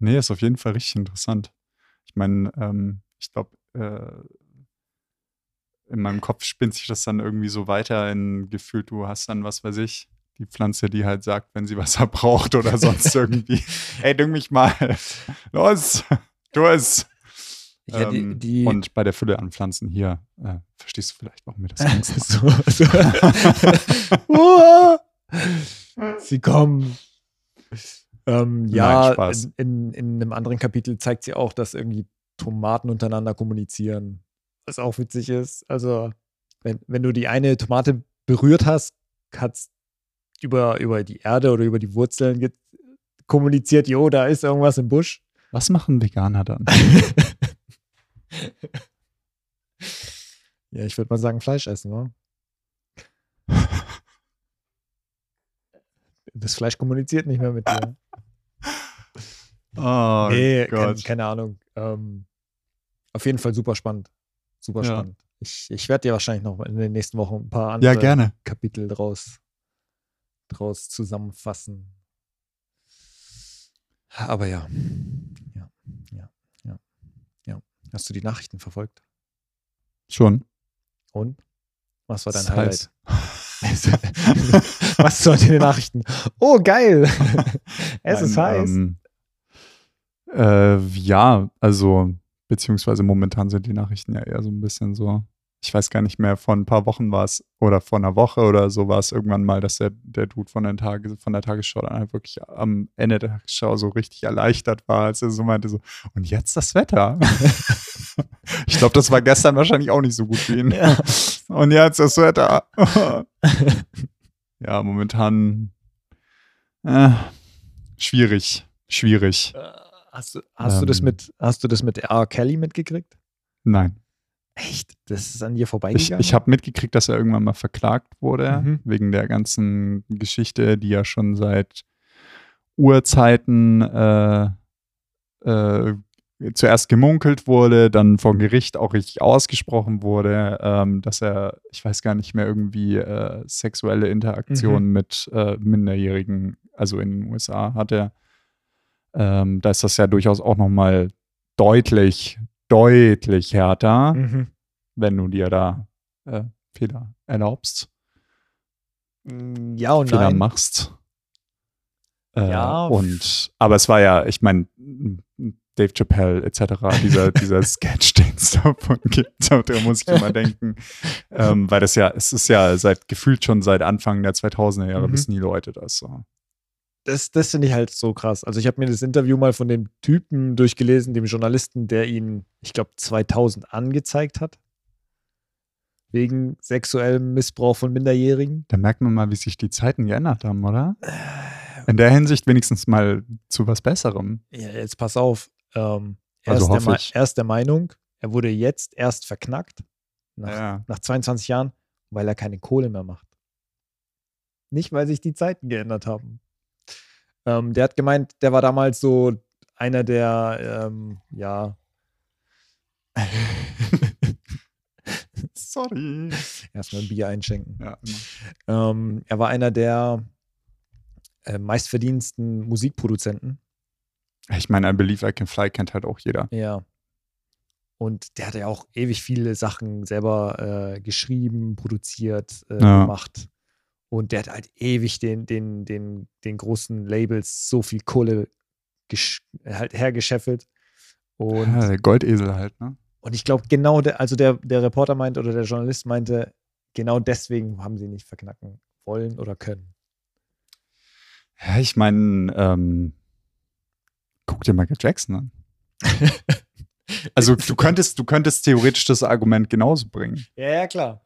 Nee, ist auf jeden Fall richtig interessant. Ich meine, ähm, ich glaube, äh, in meinem Kopf spinnt sich das dann irgendwie so weiter in gefühlt, du hast dann, was weiß ich, die Pflanze, die halt sagt, wenn sie Wasser braucht oder sonst irgendwie. Ey, düng mich mal. Los, tu es. Ja, die, Ähm, die, Und bei der Fülle an Pflanzen hier, äh, verstehst du vielleicht, warum mir das Angst macht. so, so. Sie kommen. Ähm, ja, Nein, in, in, in einem anderen Kapitel zeigt sie auch, dass irgendwie Tomaten untereinander kommunizieren. Was auch witzig ist. Also, wenn, wenn du die eine Tomate berührt hast, hat es über, über die Erde oder über die Wurzeln kommuniziert, jo, da ist irgendwas im Busch. Was machen Veganer dann? Ja, ich würde mal sagen, Fleisch essen, wa? Das Fleisch kommuniziert nicht mehr mit dir. Oh nee, kein, Gott. keine Ahnung. Ähm, auf jeden Fall super spannend. Super Ja. spannend. Ich, ich werde dir wahrscheinlich noch in den nächsten Wochen ein paar andere ja. Kapitel draus, draus zusammenfassen. Aber ja. Hast du die Nachrichten verfolgt? Schon. Und? Was war dein Das Highlight? Was soll in den Nachrichten? Oh, geil! es ist Nein, heiß. Ähm, äh, ja, also, beziehungsweise momentan sind die Nachrichten ja eher so ein bisschen so. Ich weiß gar nicht mehr, vor ein paar Wochen war es oder vor einer Woche oder so war es irgendwann mal, dass der, der Dude von, den Tage, von der Tagesschau dann halt wirklich am Ende der Tagesschau so richtig erleichtert war, als er so meinte, so, und jetzt das Wetter. ich glaube, das war gestern wahrscheinlich auch nicht so gut für ihn. Ja. Und jetzt das Wetter. ja, momentan äh, schwierig. Schwierig. Äh, Hast du, hast, du das Ähm. mit, hast du das mit R. Kelly mitgekriegt? Nein. Echt? Das ist an dir Ich, vorbeigegangen? ich habe mitgekriegt, dass er irgendwann mal verklagt wurde, Mhm. wegen der ganzen Geschichte, die ja schon seit Urzeiten äh, äh, zuerst gemunkelt wurde, dann vor Gericht auch richtig ausgesprochen wurde, ähm, dass er, ich weiß gar nicht mehr, irgendwie äh, sexuelle Interaktionen mit äh, Minderjährigen, also in den USA hatte. Ähm, da ist das ja durchaus auch nochmal deutlich, deutlich härter Mhm. wenn du dir da äh, Fehler erlaubst, Ja und Fehler nein. machst. Äh, Ja. Und, aber es war ja, ich meine, Dave Chappelle etc., dieser, dieser Sketch, den es davon gibt, da muss ich immer denken, ähm, weil das ja, es ist ja seit, gefühlt schon seit Anfang der 2000er Jahre Mhm. wissen die Leute das so. Das, das finde ich halt so krass. Also ich habe mir das Interview mal von dem Typen durchgelesen, dem Journalisten, der ihn, ich glaube, 2000 angezeigt hat. Wegen sexuellem Missbrauch von Minderjährigen. Da merkt man mal, wie sich die Zeiten geändert haben, oder? In der Hinsicht wenigstens mal zu was Besserem. Ja, jetzt pass auf. Ähm, er, Also ist der, er ist der Meinung, er wurde jetzt erst verknackt, nach, Ja. nach 22 Jahren, weil er keine Kohle mehr macht. Nicht, weil sich die Zeiten geändert haben. Ähm, der hat gemeint, der war damals so einer der, ähm, ja. Sorry. Erstmal ein Bier einschenken. Ja. Ähm, er war einer der äh, meistverdiensten Musikproduzenten. Ich meine, I Believe I Can Fly kennt halt auch jeder. Ja. Und der hat ja auch ewig viele Sachen selber äh, geschrieben, produziert, äh, Ja. gemacht. Und der hat halt ewig den, den, den, den großen Labels so viel Kohle halt hergescheffelt. Und, Ja, der Goldesel halt, ne? und ich glaube, genau, der, also der, der Reporter meinte oder der Journalist meinte, genau deswegen haben sie nicht verknacken wollen oder können. Ja, ich meine, ähm, guck dir Michael Jackson an. Also du könntest, du könntest theoretisch das Argument genauso bringen. Ja, ja, klar.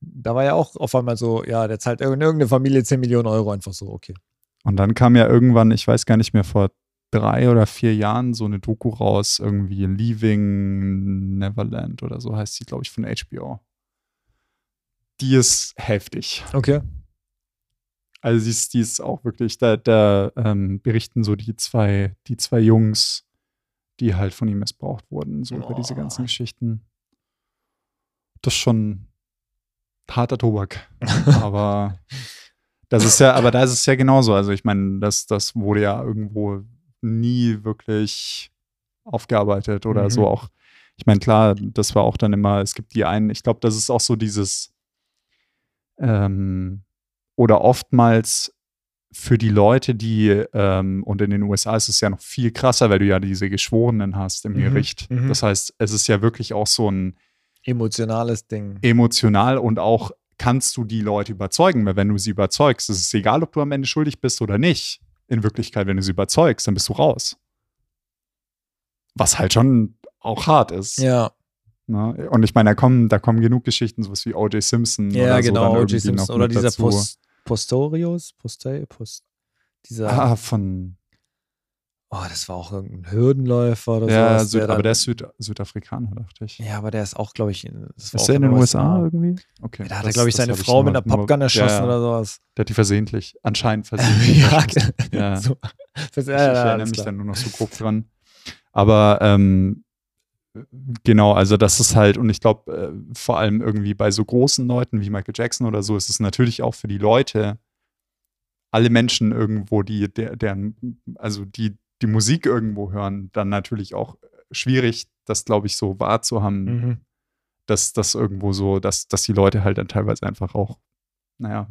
Da war ja auch auf einmal so, ja, der zahlt irgend- irgendeine Familie 10 Millionen Euro einfach so, okay. Und dann kam ja irgendwann, ich weiß gar nicht mehr, vor drei oder vier Jahren so eine Doku raus, irgendwie Leaving Neverland oder so heißt die, glaube ich, von HBO. Die ist heftig. Okay. Also die ist, die ist auch wirklich, da, da ähm, berichten so die zwei, die zwei Jungs, die halt von ihm missbraucht wurden, so über diese Oh. ganzen Geschichten. Das ist schon harter Tobak. aber das ist ja, aber da ist es ja genauso. Also ich meine, das, das wurde ja irgendwo nie wirklich aufgearbeitet oder Mhm. so auch. Ich meine, klar, das war auch dann immer, es gibt die einen, ich glaube, das ist auch so dieses, ähm, oder oftmals für die Leute, die, ähm, und in den USA ist es ja noch viel krasser, weil du ja diese Geschworenen hast im Mhm, Gericht. mhm. Das heißt, es ist ja wirklich auch so ein Emotionales Ding. emotional und auch kannst du die Leute überzeugen, weil wenn du sie überzeugst, ist es egal, ob du am Ende schuldig bist oder nicht. In Wirklichkeit, wenn du sie überzeugst, dann bist du raus. Was halt schon auch hart ist. Ja, Ne? Und ich meine, da kommen, da kommen genug Geschichten, sowas wie O.J. Simpson ja, oder so genau. dann O.J. Simpson oder dieser. Post, Postorius, Poste, Post, dieser, Ah, von oh, das war auch irgendein Hürdenläufer oder ja, sowas. Süd, aber der ist Süd, Südafrikaner, dachte ich. ja, aber der ist auch, glaube ich, in- das war ist der in den USA USA. irgendwie? Okay. Ja, da hat er, glaube ich, seine Frau mit nur- einer Popgun erschossen ja, oder sowas. Der hat die versehentlich, anscheinend versehentlich. ja, ja. so. Das, Ich, ja, ich ja, erinnere mich klar. dann nur noch so grob dran. Aber ähm, genau, also das ist halt, und ich glaube, äh, vor allem irgendwie bei so großen Leuten wie Michael Jackson oder so, ist es natürlich auch für die Leute, alle Menschen irgendwo, die, der, deren, also die die Musik irgendwo hören, dann natürlich auch schwierig, das, glaube ich, so wahrzuhaben, Mhm. dass das irgendwo so, dass, dass die Leute halt dann teilweise einfach auch, naja,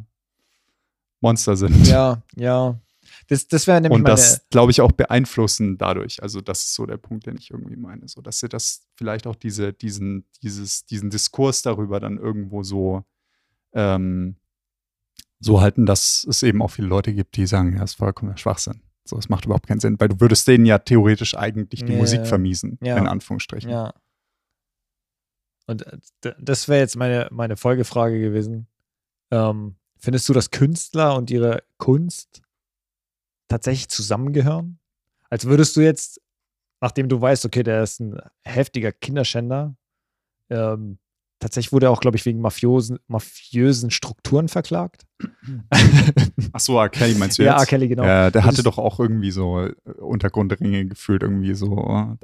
Monster sind. Ja, ja. Das, das wäre nämlich Und das, glaube ich, auch beeinflussen dadurch. Also, das ist so der Punkt, den ich irgendwie meine. So, dass sie das vielleicht auch diese, diesen, dieses, diesen Diskurs darüber dann irgendwo so, ähm, so halten, dass es eben auch viele Leute gibt, die sagen, ja, das ist vollkommener Schwachsinn. So, es macht überhaupt keinen Sinn, weil du würdest denen ja theoretisch eigentlich die Ja, Musik vermiesen, Ja. in Anführungsstrichen. Ja. Und äh, das wäre jetzt meine, meine Folgefrage gewesen. Ähm, findest du, dass Künstler und ihre Kunst tatsächlich zusammengehören? Als würdest du jetzt, nachdem du weißt, okay, der ist ein heftiger Kinderschänder, ähm, tatsächlich wurde er auch, glaube ich, wegen mafiosen, mafiösen Strukturen verklagt. Ach so, R. Kelly meinst du ja, jetzt? R. Kelly, genau. Ja, der hatte doch auch irgendwie so äh, Untergrundringe gefühlt, irgendwie so.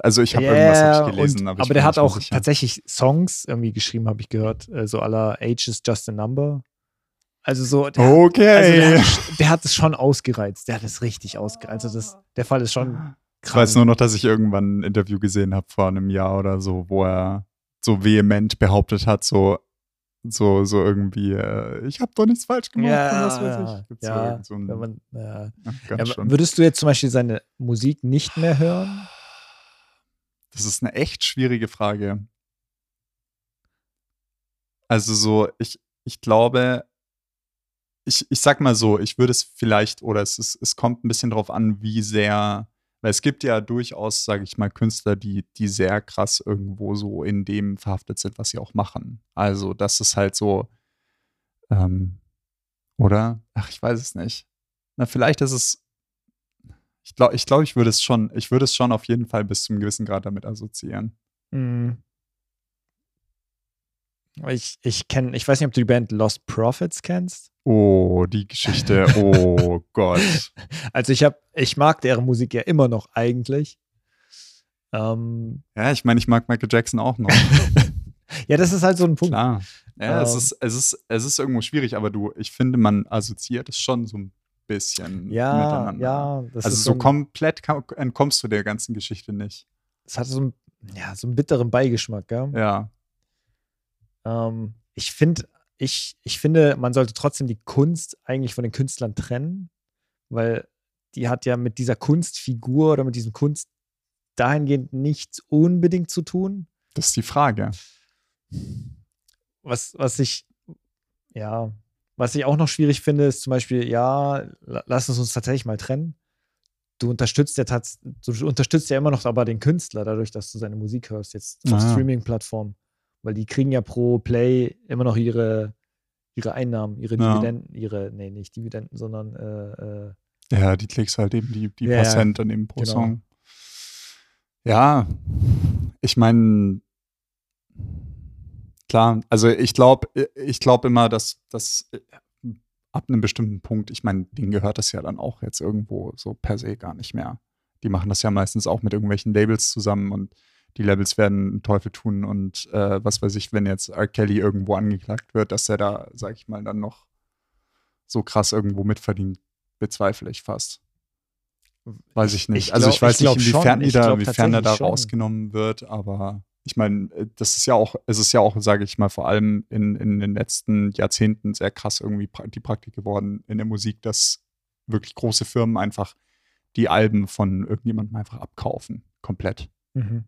Also ich habe Ja, irgendwas hab ich gelesen, und, aber, aber, der hat auch sicher. tatsächlich Songs irgendwie geschrieben, habe ich gehört. Äh, so aller Age is just a number. Also so, der, also Okay. der, hat, der hat es schon ausgereizt. Der hat es richtig ausgereizt. Also das, der Fall ist schon Ich weiß nur noch, dass ich irgendwann ein Interview gesehen habe vor einem Jahr oder so, wo er so vehement behauptet hat, so, so, so irgendwie, äh, ich habe doch nichts falsch gemacht. Ja, und was weiß ich. Ja, so ein, wenn man, ja. schön. würdest du jetzt zum Beispiel seine Musik nicht mehr hören? Das ist eine echt schwierige Frage. Also so, ich, ich glaube, ich, ich sag mal so, ich würde es vielleicht, oder es, ist, es kommt ein bisschen drauf an, wie sehr, weil es gibt ja durchaus, sage ich mal, Künstler, die, die sehr krass irgendwo so in dem verhaftet sind, was sie auch machen. Also das ist halt so, ähm, oder? Ach, ich weiß es nicht. Na, vielleicht ist es, ich glaube, ich, glaub, ich würde es schon, ich würde es schon auf jeden Fall bis zum gewissen Grad damit assoziieren. Mhm. Ich, ich kenne, ich weiß nicht, ob du die Band Lost Prophets kennst. Oh, die Geschichte, oh Gott. Also ich habe, ich mag deren Musik ja immer noch eigentlich. Ähm, Ja, ich meine, ich mag Michael Jackson auch noch. ja, das ist halt so ein Punkt. Klar. Ja, es, Ähm. ist, es, ist, es ist irgendwo schwierig, aber du, ich finde, man assoziiert es schon so ein bisschen Ja, miteinander. ja, das also ist so komplett entkommst du der ganzen Geschichte nicht. Es hat so einen, ja, so einen bitteren Beigeschmack, gell? Ja. Ähm, ich finde, ich, ich finde, man sollte trotzdem die Kunst eigentlich von den Künstlern trennen, weil die hat ja mit dieser Kunstfigur oder mit diesem Kunst dahingehend nichts unbedingt zu tun. Das ist die Frage. Was, was ich, ja, was ich auch noch schwierig finde, ist zum Beispiel, ja, la- lass uns uns tatsächlich mal trennen. Du unterstützt ja du unterstützt ja immer noch aber den Künstler, dadurch, dass du seine Musik hörst, jetzt auf Ah. Streaming-Plattformen. Weil die kriegen ja pro Play immer noch ihre, ihre Einnahmen, ihre Ja. Dividenden, ihre, nee, nicht Dividenden, sondern äh, äh, Ja, die Klicks halt eben, die, die Ja. Cent dann eben pro Genau. Song. Ja, ich meine, klar, also ich glaube, ich glaube immer, dass das ab einem bestimmten Punkt, ich meine, denen gehört das ja dann auch jetzt irgendwo so per se gar nicht mehr. Die machen das ja meistens auch mit irgendwelchen Labels zusammen und die Labels werden einen Teufel tun und äh, was weiß ich, wenn jetzt R. Kelly irgendwo angeklagt wird, dass er da, sag ich mal, dann noch so krass irgendwo mitverdient, bezweifle ich fast. Weiß ich nicht. ich also glaub- ich weiß ich nicht, inwiefern, schon. da, inwiefern er da schon. rausgenommen wird, aber ich meine, äh, das ist ja auch, es ist ja auch, sage ich mal, vor allem in, in den letzten Jahrzehnten sehr krass irgendwie die Praktik geworden in der Musik, dass wirklich große Firmen einfach die Alben von irgendjemandem einfach abkaufen. Komplett. Mhm.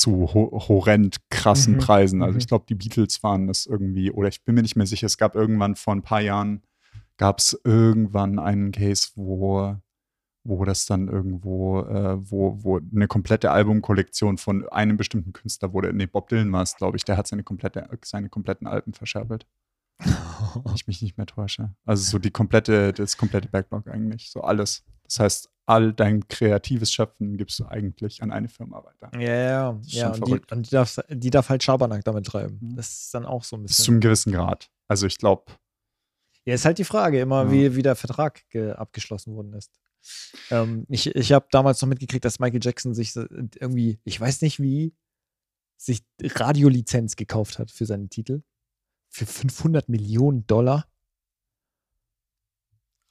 Zu ho horrend krassen Mhm, Preisen. Also mhm. ich glaube, die Beatles waren das irgendwie, oder ich bin mir nicht mehr sicher, es gab irgendwann vor ein paar Jahren, gab es irgendwann einen Case, wo, wo das dann irgendwo, äh, wo, wo eine komplette Albumkollektion von einem bestimmten Künstler wurde. Nee, Bob Dylan war es, glaube ich, der hat seine, komplette, seine kompletten Alben verscherbelt. ich mich nicht mehr täusche. Also so die komplette, das komplette Backlog eigentlich, so alles. Das heißt, all dein kreatives Schöpfen gibst du eigentlich an eine Firma weiter. Ja, ja, ja. Und die, und die, darf, die darf halt Schabernack damit treiben. Mhm. Das ist dann auch so ein Bis zu bisschen. einem gewissen Grad. Also ich glaube, Ja, ist halt die Frage immer, Ja. wie, wie der Vertrag ge- abgeschlossen worden ist. Ähm, ich ich habe damals noch mitgekriegt, dass Michael Jackson sich irgendwie, ich weiß nicht wie, sich Radiolizenz gekauft hat für seinen Titel. Für 500 Millionen Dollar.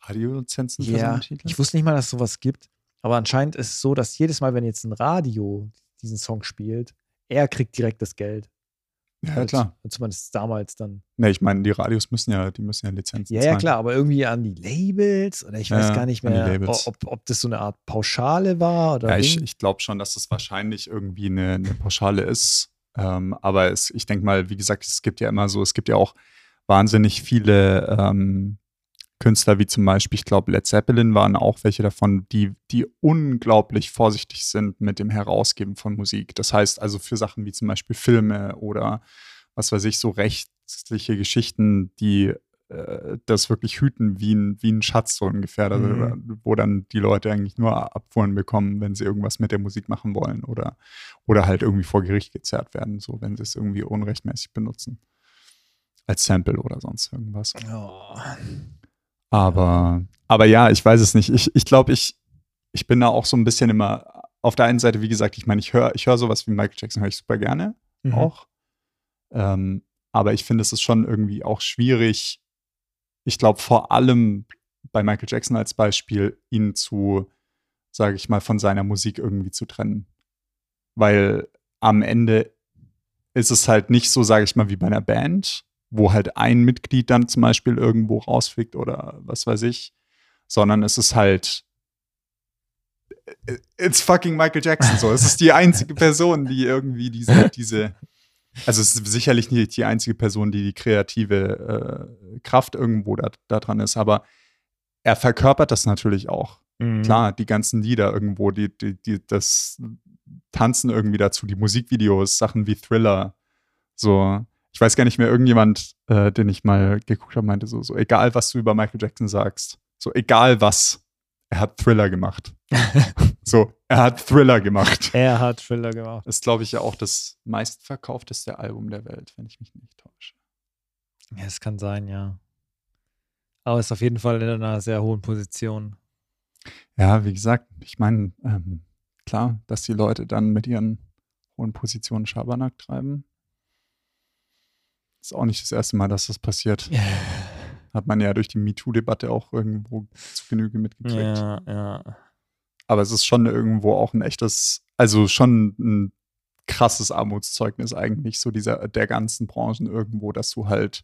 Radiolizenzen für so Ja, Titel. ich wusste nicht mal, dass es sowas gibt. Aber anscheinend ist es so, dass jedes Mal, wenn jetzt ein Radio diesen Song spielt, er kriegt direkt das Geld. ja, Also klar. Zumindest damals dann. Ne, ich meine, die Radios müssen ja, die müssen ja Lizenzen Ja, ja, zahlen. klar, aber irgendwie an die Labels oder ich weiß Ja, gar nicht mehr, ob, ob das so eine Art Pauschale war oder Ja, ich, Ding. ich glaube schon, dass das wahrscheinlich irgendwie eine, eine Pauschale ist. Ähm, aber es, ich denke mal, wie gesagt, es gibt ja immer so, es gibt ja auch wahnsinnig viele ähm, Künstler, wie zum Beispiel, ich glaube, Led Zeppelin waren auch welche davon, die, die unglaublich vorsichtig sind mit dem Herausgeben von Musik. Das heißt also für Sachen wie zum Beispiel Filme oder was weiß ich, so rechtliche Geschichten, die äh, das wirklich hüten wie ein, wie ein Schatz so ungefähr, also, Mhm. wo dann die Leute eigentlich nur Abfuhren bekommen, wenn sie irgendwas mit der Musik machen wollen oder, oder halt irgendwie vor Gericht gezerrt werden, so wenn sie es irgendwie unrechtmäßig benutzen. Als Sample oder sonst irgendwas. Oh. Aber, aber ja, ich weiß es nicht. Ich, ich glaube, ich, ich bin da auch so ein bisschen immer auf der einen Seite, wie gesagt, ich meine, ich höre ich hör sowas wie Michael Jackson, höre ich super gerne Mhm. auch. Ähm, aber ich finde, es ist schon irgendwie auch schwierig. Ich glaube, vor allem bei Michael Jackson als Beispiel, ihn zu, sage ich mal, von seiner Musik irgendwie zu trennen. Weil am Ende ist es halt nicht so, sage ich mal, wie bei einer Band, wo halt ein Mitglied dann zum Beispiel irgendwo rausfliegt oder was weiß ich, sondern es ist halt it's fucking Michael Jackson so. Es ist die einzige Person, die irgendwie diese, diese, also es ist sicherlich nicht die einzige Person, die die kreative äh, Kraft irgendwo da, da dran ist, aber er verkörpert das natürlich auch. Mhm. Klar, die ganzen Lieder irgendwo, die, die, die, das Tanzen irgendwie dazu, die Musikvideos, Sachen wie Thriller, so. Ich weiß gar nicht mehr, irgendjemand, äh, den ich mal geguckt habe, meinte so, so, egal was du über Michael Jackson sagst, so egal was, er hat Thriller gemacht. so, er hat Thriller gemacht. Er hat Thriller gemacht. Ist, glaube ich, ja auch das meistverkaufteste Album der Welt, wenn ich mich nicht täusche. Ja, es kann sein, ja. Aber ist auf jeden Fall in einer sehr hohen Position. Ja, wie gesagt, ich meine, ähm, klar, dass die Leute dann mit ihren hohen Positionen Schabernack treiben. Ist auch nicht das erste Mal, dass das passiert. Hat man ja durch die MeToo-Debatte auch irgendwo zu Genüge mitgekriegt. Ja, ja. Aber es ist schon irgendwo auch ein echtes, also schon ein krasses Armutszeugnis eigentlich, so dieser der ganzen Branchen irgendwo, dass du halt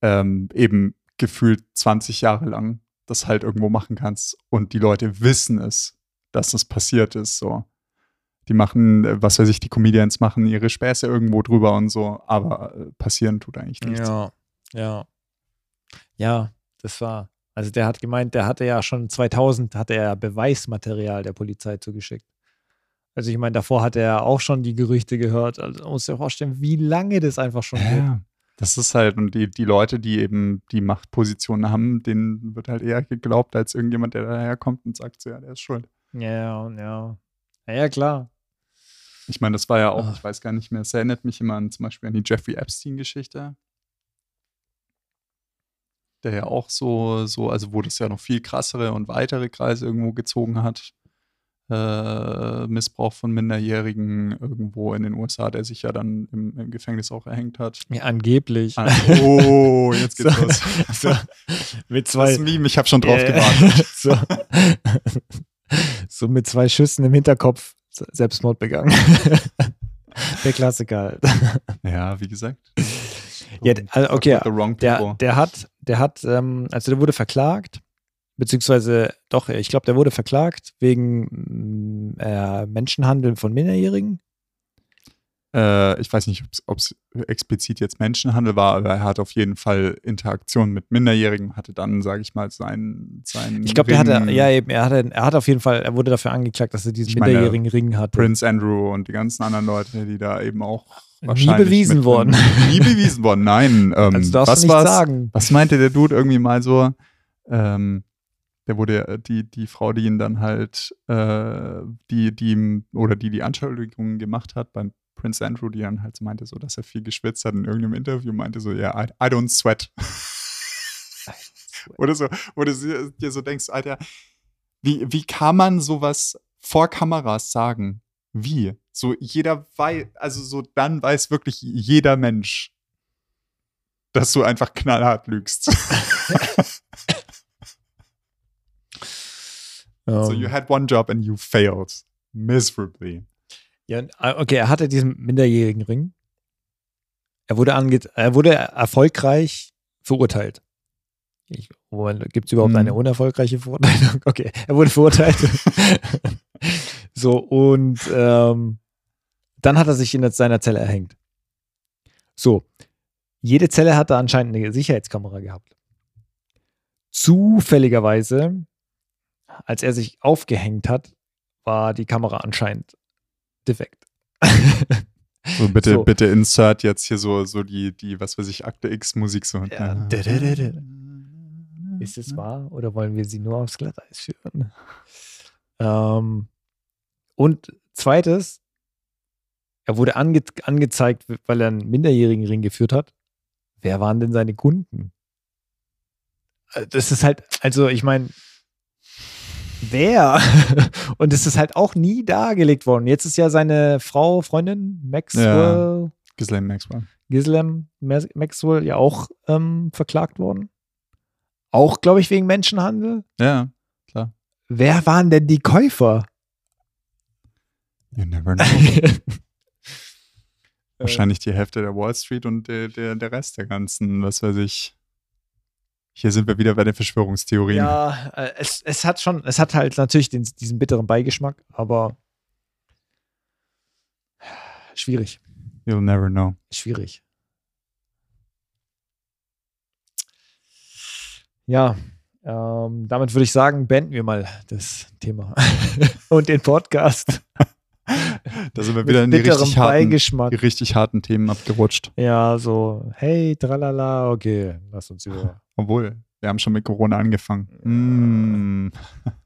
ähm, eben gefühlt 20 Jahre lang das halt irgendwo machen kannst und die Leute wissen es, dass das passiert ist, so. Die machen, äh, was weiß ich, die Comedians machen ihre Späße irgendwo drüber und so, aber äh, passieren tut eigentlich nichts. Ja, ja. Ja, das war. Also der hat gemeint, der hatte ja schon 2000 hatte er Beweismaterial der Polizei zugeschickt. Also ich meine, davor hatte er auch schon die Gerüchte gehört. Also man muss sich vorstellen, wie lange das einfach schon geht. Ja, das ist halt, und die, die Leute, die eben die Machtpositionen haben, denen wird halt eher geglaubt, als irgendjemand, der daherkommt und sagt, so, ja, der ist schuld. Ja, ja. Ja, ja klar. Ich meine, das war ja auch, Ah. ich weiß gar nicht mehr, es erinnert mich immer an zum Beispiel an die Jeffrey Epstein-Geschichte. Der ja auch so, so, also wo das ja noch viel krassere und weitere Kreise irgendwo gezogen hat. Äh, Missbrauch von Minderjährigen irgendwo in den USA, der sich ja dann im, im Gefängnis auch erhängt hat. Ja, angeblich. Ah, Oh, jetzt geht's So, los. so, mit Das zwei. ein Meme, ich habe schon drauf Ja, gewartet. so. so mit zwei Schüssen im Hinterkopf Selbstmord begangen. Der Klassiker halt. Ja, wie gesagt. Ja, also, okay, Der, der hat, der hat, ähm, also der wurde verklagt beziehungsweise doch, ich glaube, der wurde verklagt wegen äh, Menschenhandel von Minderjährigen. Äh, ich weiß nicht, ob es explizit jetzt Menschenhandel war, aber er hat auf jeden Fall Interaktion mit Minderjährigen, hatte dann, sage ich mal, seinen. seinen ich glaube, er hatte, ja, eben, er hatte, er hat auf jeden Fall, er wurde dafür angeklagt, dass er diesen minderjährigen meine, Ring hatte. Prince Andrew und die ganzen anderen Leute, die da eben auch nie bewiesen worden. Nie bewiesen worden, nein. Ähm, also darfst was du nicht sagen. Was meinte der Dude irgendwie mal so? Ähm, der wurde die, die Frau, die ihn dann halt, äh, die, die, oder die die Anschuldigungen gemacht hat beim Prince Andrew, die dann halt so meinte, so, dass er viel geschwitzt hat in irgendeinem Interview, meinte so, ja, yeah, I, I, don't sweat. oder so, wo du dir so denkst, Alter, wie, wie kann man sowas vor Kameras sagen? Wie? So jeder weiß, also so dann weiß wirklich jeder Mensch, dass du einfach knallhart lügst. um. So you had one job and you failed miserably. Ja, ah, okay, er hatte diesen minderjährigen Ring. Er wurde, ange er wurde erfolgreich verurteilt. Gibt es überhaupt hm. eine unerfolgreiche Verurteilung? Okay, er wurde verurteilt. so, und ähm, dann hat er sich in seiner Zelle erhängt. So, jede Zelle hatte anscheinend eine Sicherheitskamera gehabt. Zufälligerweise, als er sich aufgehängt hat, war die Kamera anscheinend defekt. So, bitte, so. bitte insert jetzt hier so, so die, die, was weiß ich, Akte X-Musik so. Ja. Ist es wahr oder wollen wir sie nur aufs Glatteis führen? Ähm, und zweites, er wurde ange angezeigt, weil er einen minderjährigen Ring geführt hat. Wer waren denn seine Kunden? Äh, das ist halt, also ich meine, wer? Und es ist halt auch nie dargelegt worden. Jetzt ist ja seine Frau, Freundin, Maxwell. Ja, Ghislaine Maxwell. Ghislaine Maxwell ja auch ähm, verklagt worden. Auch, glaube ich, wegen Menschenhandel. Ja, klar. Wer waren denn die Käufer? You never know. Wahrscheinlich die Hälfte der Wall Street und der, der, der Rest der ganzen, was weiß ich, hier sind wir wieder bei den Verschwörungstheorien. Ja, äh, es, es hat schon, es hat halt natürlich den, diesen bitteren Beigeschmack, aber schwierig. You'll never know. Schwierig. Ja, ähm, damit würde ich sagen, beenden wir mal das Thema und den Podcast. Da sind wir wieder in die richtig, harten, die richtig harten Themen abgerutscht. Ja, so, hey, tralala, okay, lass uns über. Obwohl, wir haben schon mit Corona angefangen. Mm.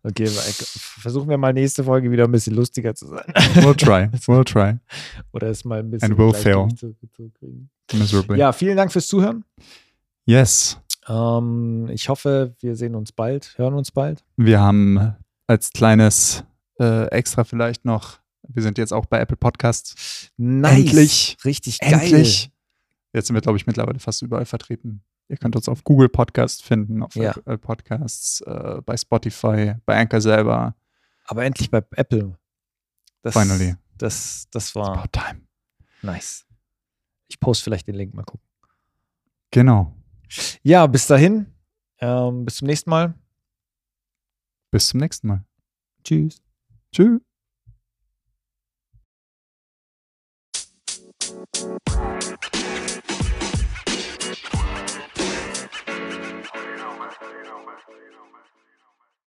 Okay, versuchen wir mal nächste Folge wieder ein bisschen lustiger zu sein. We'll try, we'll try. Oder es mal ein bisschen And we'll fail. Zu, zu kriegen. Miserably. Ja, vielen Dank fürs Zuhören. Yes. Ähm, ich hoffe, wir sehen uns bald, hören uns bald. Wir haben als kleines äh, Extra vielleicht noch wir sind jetzt auch bei Apple Podcasts. Nice. Endlich. Richtig geil. Endlich. Jetzt sind wir, glaube ich, mittlerweile fast überall vertreten. Ihr könnt uns auf Google Podcasts finden, auf ja. Apple Podcasts, äh, bei Spotify, bei Anchor selber. Aber endlich bei Apple. Das, Finally. Das, das war. It's about time. Nice. Ich poste vielleicht den Link, mal gucken. Genau. Ja, bis dahin. Ähm, bis zum nächsten Mal. Bis zum nächsten Mal. Tschüss. Tschüss.